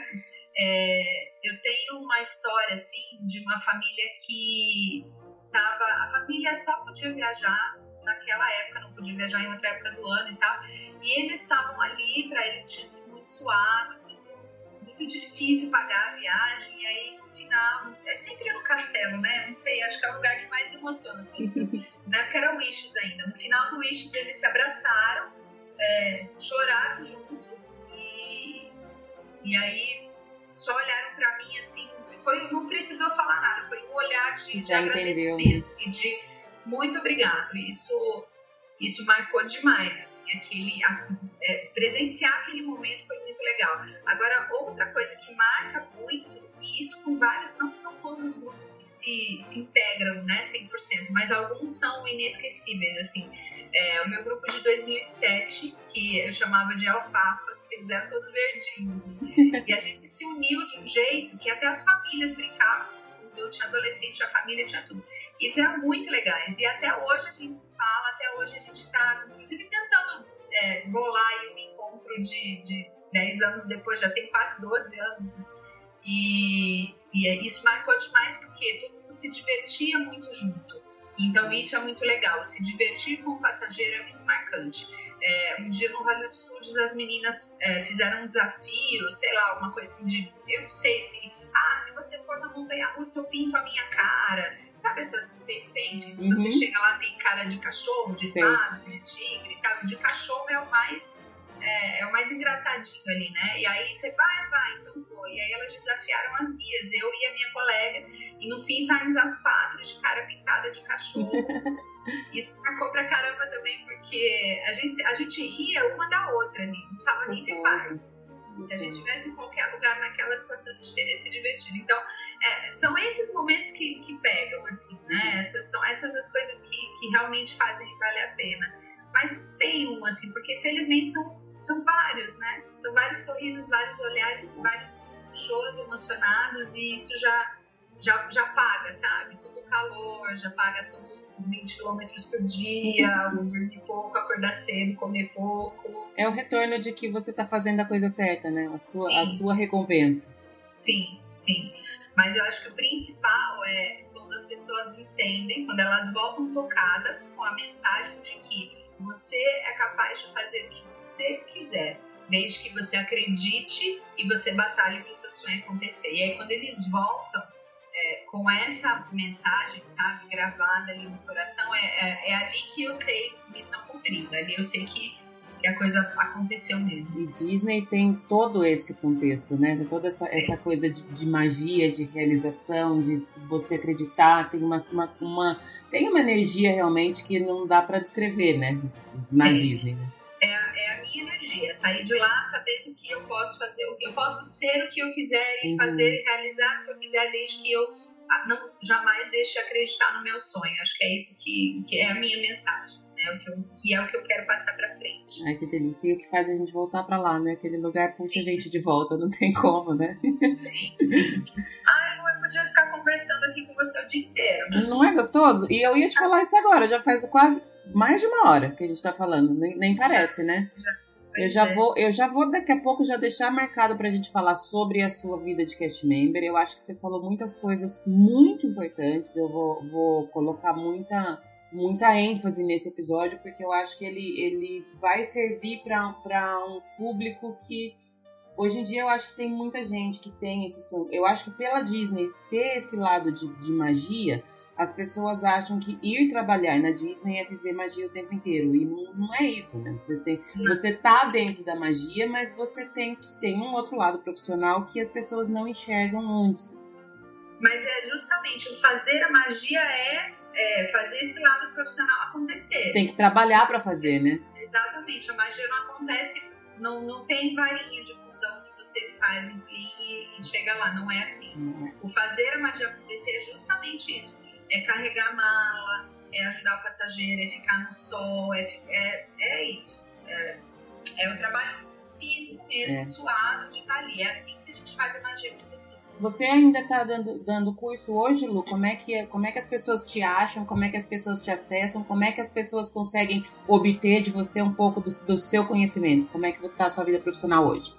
É, eu tenho uma história, assim, de uma família que tava, a família só podia viajar naquela época, não podia viajar em outra época do ano e tal. E eles estavam ali, para eles tinha sido muito suado, muito, muito difícil pagar a viagem. E aí, no final, é sempre no castelo, né? Não sei, acho que é o lugar que mais emociona as pessoas. Na época era Wishes ainda. No final do Wishes, eles se abraçaram, é, choraram juntos e, e aí só olharam para mim assim foi, não precisou falar nada, foi um olhar de, Já de entendeu. e de muito obrigado. Isso, isso marcou demais. Assim, aquele, a, é, presenciar aquele momento foi muito legal. Agora, outra coisa que marca muito, e isso com vários, não são todos os grupos se, se integram, né? Sem mas alguns são inesquecíveis, assim. É, o meu grupo de 2007, que eu chamava de alfafas, que eles eram todos verdinhos. e a gente se uniu de um jeito que até as famílias brincavam eu tinha adolescente, a família tinha tudo. E eles eram muito legais. E até hoje a gente se fala, até hoje a gente está, inclusive, tentando é, bolar um encontro de, de 10 anos depois, já tem quase 12 anos. E, e isso marcou demais porque todo mundo se divertia muito junto. Então isso é muito legal. Se divertir com o passageiro é muito marcante. É, um dia no Hollywood Studios as meninas é, fizeram um desafio, sei lá, uma coisa assim de. Eu não sei se. Ah, se você for na montanha russa, eu pinto a minha cara. Sabe essas face paintings? Uhum. Você chega lá, tem cara de cachorro, de espada, de tigre tal. De cachorro é o mais é, é, o mais engraçadinho ali, né? E aí você vai, vai, então foi. E aí elas desafiaram as guias, eu e a minha colega, e no fim saímos as quatro de cara pintada de cachorro. Isso marcou pra caramba também, porque a gente, a gente ria uma da outra ali, não precisava nem ter par. Se a gente estivesse em qualquer lugar naquela situação, a gente teria se divertido. Então, é, são esses momentos que, que pegam, assim, né? Essas, são essas as coisas que, que realmente fazem valer a pena. Mas tem um, assim, porque felizmente são são vários, né? São vários sorrisos, vários olhares, vários shows emocionados e isso já, já, já paga, sabe? Todo o calor, já paga todos os 20 quilômetros por dia, dormir pouco, acordar cedo, comer pouco. É o retorno de que você está fazendo a coisa certa, né? A sua, a sua recompensa. Sim, sim. Mas eu acho que o principal é quando as pessoas entendem, quando elas voltam tocadas com a mensagem de que você é capaz de fazer o que você quiser, desde que você acredite e você batalhe para o seu sonho acontecer. E aí, quando eles voltam é, com essa mensagem, sabe, gravada ali no coração, é, é, é, ali que eu sei missão cumprida, ali eu sei que, que a coisa aconteceu mesmo. E Disney tem todo esse contexto, né? Tem toda essa, essa coisa de, de magia, de realização, de você acreditar, tem uma, uma, uma, tem uma energia realmente que não dá para descrever, né? Na é. Disney. Né? É, é, a minha energia, sair de lá sabendo que eu posso fazer, eu posso ser o que eu quiser e uhum. fazer e realizar o que eu quiser desde que eu ah, não jamais deixe de acreditar no meu sonho. Acho que é isso que, que é a minha mensagem. Né? O que, eu, que é o que eu quero passar para frente. Ai, que delícia. E o que faz a gente voltar para lá, né? Aquele lugar puxa a gente de volta, não tem como, né? Sim, sim. Ai, eu podia ficar conversando aqui com você o dia inteiro. Não é gostoso? E eu ia te falar isso agora, já faz quase mais de uma hora que a gente está falando, nem, nem, parece, né? Eu já é. vou, eu já vou daqui a pouco já deixar marcado para a gente falar sobre a sua vida de cast member. Eu acho que você falou muitas coisas muito importantes. Eu vou, vou colocar muita muita ênfase nesse episódio porque eu acho que ele, ele vai servir para um público que hoje em dia eu acho que tem muita gente que tem esse sonho. Eu acho que pela Disney ter esse lado de, de magia, as pessoas acham que ir trabalhar na Disney é viver magia o tempo inteiro. E não, não é isso, né? Você, tem, você tá dentro da magia, mas você tem que ter um outro lado profissional que as pessoas não enxergam antes. Mas é justamente o fazer a magia é, é fazer esse lado profissional acontecer. Você tem que trabalhar para fazer, né? Exatamente. A magia não acontece, não, não tem varinha de condão que você faz um e chega lá. Não é assim. Não. O fazer a magia acontecer é justamente isso é carregar a mala, é ajudar o passageiro, é ficar no sol, é, é, é isso. É, é o trabalho físico mesmo, é. suado de estar ali. É assim que a gente faz a magia acontecer. Você ainda está dando, dando curso hoje, Lu? Como é, que, como é que as pessoas te acham? Como é que as pessoas te acessam? Como é que as pessoas conseguem obter de você um pouco do, do seu conhecimento? Como é que está a sua vida profissional hoje?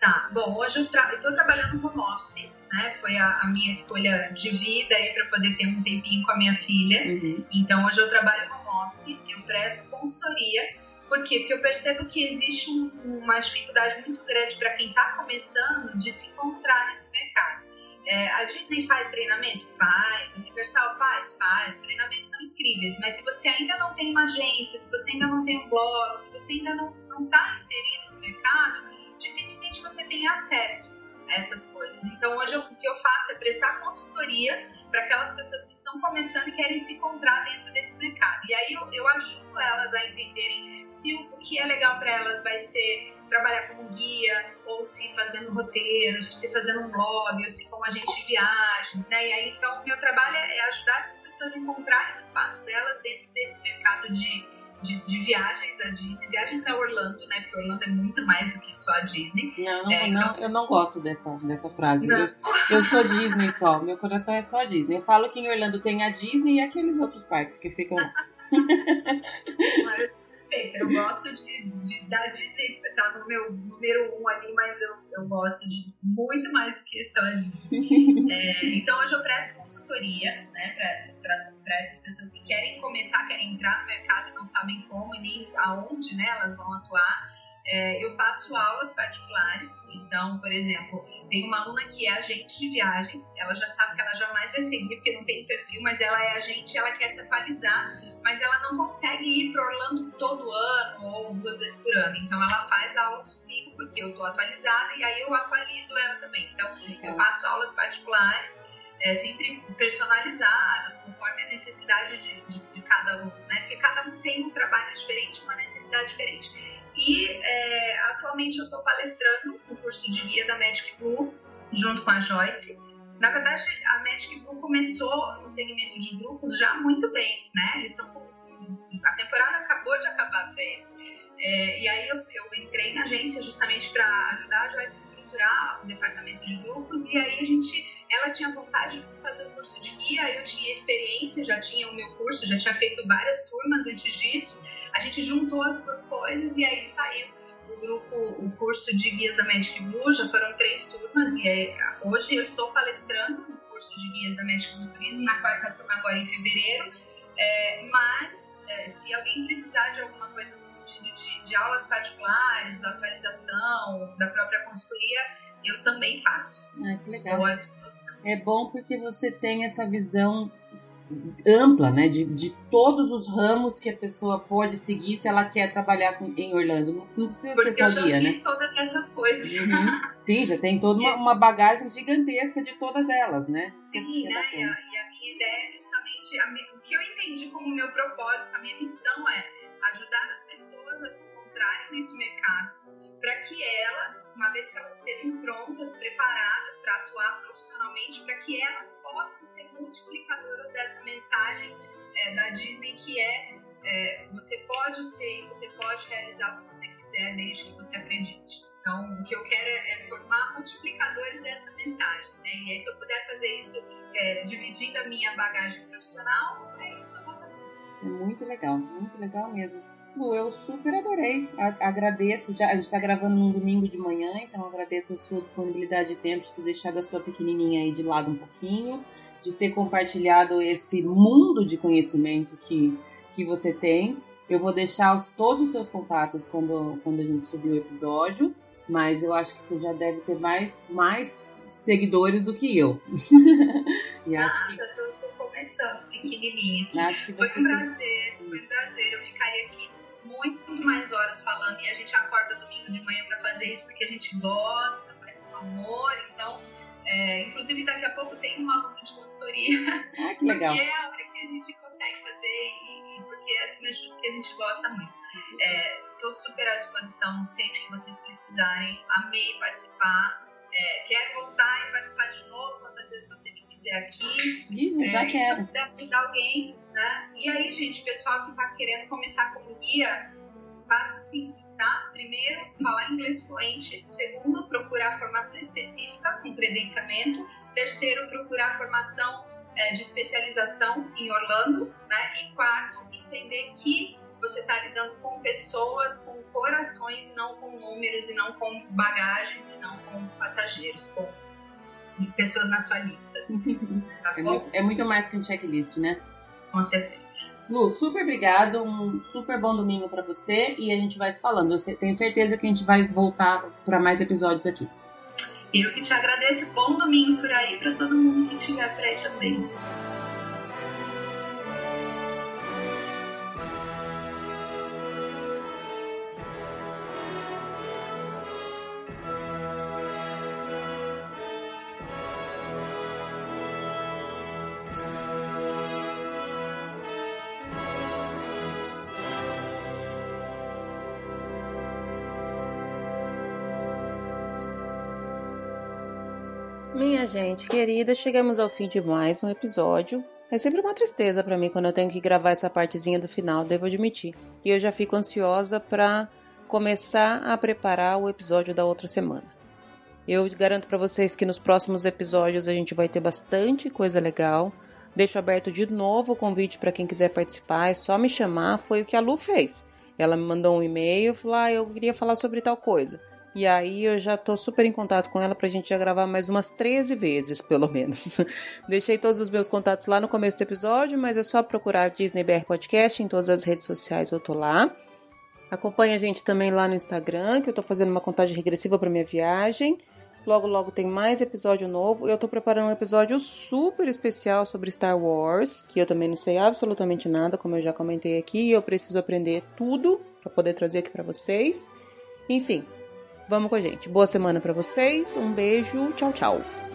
Tá, bom, hoje eu estou tra trabalhando no home office, né? Foi a, a minha escolha de vida aí para poder ter um tempinho com a minha filha. Uhum. Então hoje eu trabalho home office, eu presto consultoria. Por quê? Porque eu percebo que existe um, uma dificuldade muito grande para quem está começando de se encontrar nesse mercado. É, a Disney faz treinamento? Faz. Universal faz? Faz. Treinamentos são incríveis. Mas se você ainda não tem uma agência, se você ainda não tem um blog, se você ainda não está inserido no mercado, dificilmente você tem acesso essas coisas. Então, hoje eu, o que eu faço é prestar consultoria para aquelas pessoas que estão começando e querem se encontrar dentro desse mercado. E aí eu, eu ajudo elas a entenderem se o, o que é legal para elas vai ser trabalhar como guia, ou se fazendo roteiro, se fazendo um blog, ou se como agente de viagens, né? E aí, então, o meu trabalho é ajudar essas pessoas pessoas encontrarem o espaço delas dentro desse mercado de de, de, viagens à Disney, viagens a Orlando, né? Porque Orlando é muito mais do que só a Disney. Não, é, não então... eu não gosto dessa, dessa frase. Eu, eu, sou Disney só, meu coração é só Disney. Eu falo que em Orlando tem a Disney e aqueles outros parques que ficam. suspeita. Eu gosto de, de da Disney tá no meu número um ali, mas eu, eu gosto de muito mais do que só a é, então hoje eu presto consultoria né, para essas pessoas que querem começar, querem entrar no mercado e não sabem como e nem aonde né, elas vão atuar. É, eu faço aulas particulares, então, por exemplo, tem uma aluna que é agente de viagens, ela já sabe que ela jamais vai seguir porque não tem perfil, mas ela é agente, ela quer se atualizar, mas ela não consegue ir para Orlando todo ano ou duas vezes por ano. Então, ela faz aulas comigo porque eu estou atualizada e aí eu atualizo ela também. Então, eu faço aulas particulares, é, sempre personalizadas, conforme a necessidade de, de, de cada aluno, né? Porque cada um tem um trabalho diferente, uma necessidade diferente. E é, atualmente eu estou palestrando no curso de guia da Magic Blue, junto com a Joyce. Na verdade, a Magic Blue começou no segmento de grupos já muito bem, né? Eles estão a temporada acabou de acabar para eles. É, e aí eu, eu, entrei na agência justamente para ajudar a Joyce a estruturar o departamento de grupos e aí a gente, ela tinha vontade de fazer o curso de guia, eu tinha experiência, já tinha o meu curso, já tinha feito várias turmas antes disso a gente juntou as duas coisas e aí saiu o grupo, o curso de guias da Magic Blue, já foram três turmas e aí, hoje eu estou palestrando no curso de guias da Magic Blue Turismo na quarta turma agora em fevereiro, é, mas é, se alguém precisar de alguma coisa no sentido de, de aulas particulares, atualização da própria consultoria, eu também faço. Ah, que legal. É bom porque você tem essa visão ampla, né, de, de todos os ramos que a pessoa pode seguir se ela quer trabalhar com, em Orlando. Não, não precisa Porque ser só guia, né? todas essas coisas. Uhum. Sim, já tem toda uma, uma, bagagem gigantesca de todas elas, né? Sim, é né? E a, e a, minha ideia é justamente a, o que eu entendi como meu propósito, a minha missão é ajudar as pessoas a se encontrarem nesse mercado para que elas, uma vez que elas estejam prontas, preparadas para atuar profissionalmente, para que elas possam é, da Disney, que é, é, você pode ser você pode realizar o que você quiser, desde que você acredite. Então, o que eu quero é, é formar multiplicadores dessa mensagem. Né? E aí, se eu puder fazer isso é, dividindo a minha bagagem profissional, é isso que eu vou fazer. É muito legal, muito legal mesmo. Eu super adorei. agradeço. Já, a gente está gravando num domingo de manhã, então agradeço a sua disponibilidade de tempo de ter deixado a sua pequenininha aí de lado um pouquinho, de ter compartilhado esse mundo de conhecimento que, que você tem. Eu vou deixar os, todos os seus contatos quando, quando a gente subir o episódio, mas eu acho que você já deve ter mais, mais seguidores do que eu. e acho que... eu tô começando pequenininha. Acho que você foi um prazer, foi um prazer. Eu ficaria aqui muito mais horas falando e a gente acorda domingo de manhã para fazer isso porque a gente gosta, faz com amor. Então, é, inclusive daqui a pouco tem uma de consultoria. Ah, que legal. Porque é a hora que a gente consegue fazer e, e porque acima de tudo que a gente gosta muito. Estou é, super à disposição sempre que vocês precisarem. Amei participar. É, quero voltar e participar de novo quantas vezes você me quiser aqui. Ih, já é, quero. Se ajudar alguém, né? E aí, gente, pessoal que está querendo começar como guia, passo simples, tá? Primeiro, falar inglês fluente. Segundo, procurar formação específica com credenciamento. Terceiro, procurar formação é, de especialização em Orlando, né? E quarto, entender que você está lidando com pessoas, com corações, não com números, e não com bagagens, e não com passageiros, com pessoas na sua lista. Tá é, muito, é muito mais que um checklist, né? Com certeza. Lu, super obrigado, um super bom domingo para você e a gente vai se falando. Eu tenho certeza que a gente vai voltar para mais episódios aqui. Eu que te agradeço. Bom domingo por aí para todo mundo que estiver por aí também. Minha gente querida, chegamos ao fim de mais um episódio. É sempre uma tristeza para mim quando eu tenho que gravar essa partezinha do final, devo admitir. E eu já fico ansiosa para começar a preparar o episódio da outra semana. Eu garanto para vocês que nos próximos episódios a gente vai ter bastante coisa legal. Deixo aberto de novo o convite para quem quiser participar, é só me chamar, foi o que a Lu fez. Ela me mandou um e-mail, falou: ah, eu queria falar sobre tal coisa. E aí eu já tô super em contato com ela pra gente já gravar mais umas 13 vezes, pelo menos. Deixei todos os meus contatos lá no começo do episódio, mas é só procurar Disney BR Podcast em todas as redes sociais, eu tô lá. Acompanhe a gente também lá no Instagram, que eu tô fazendo uma contagem regressiva para minha viagem. Logo, logo tem mais episódio novo. Eu tô preparando um episódio super especial sobre Star Wars, que eu também não sei absolutamente nada, como eu já comentei aqui, e eu preciso aprender tudo para poder trazer aqui para vocês. Enfim, Vamos com a gente. Boa semana para vocês. Um beijo. Tchau, tchau.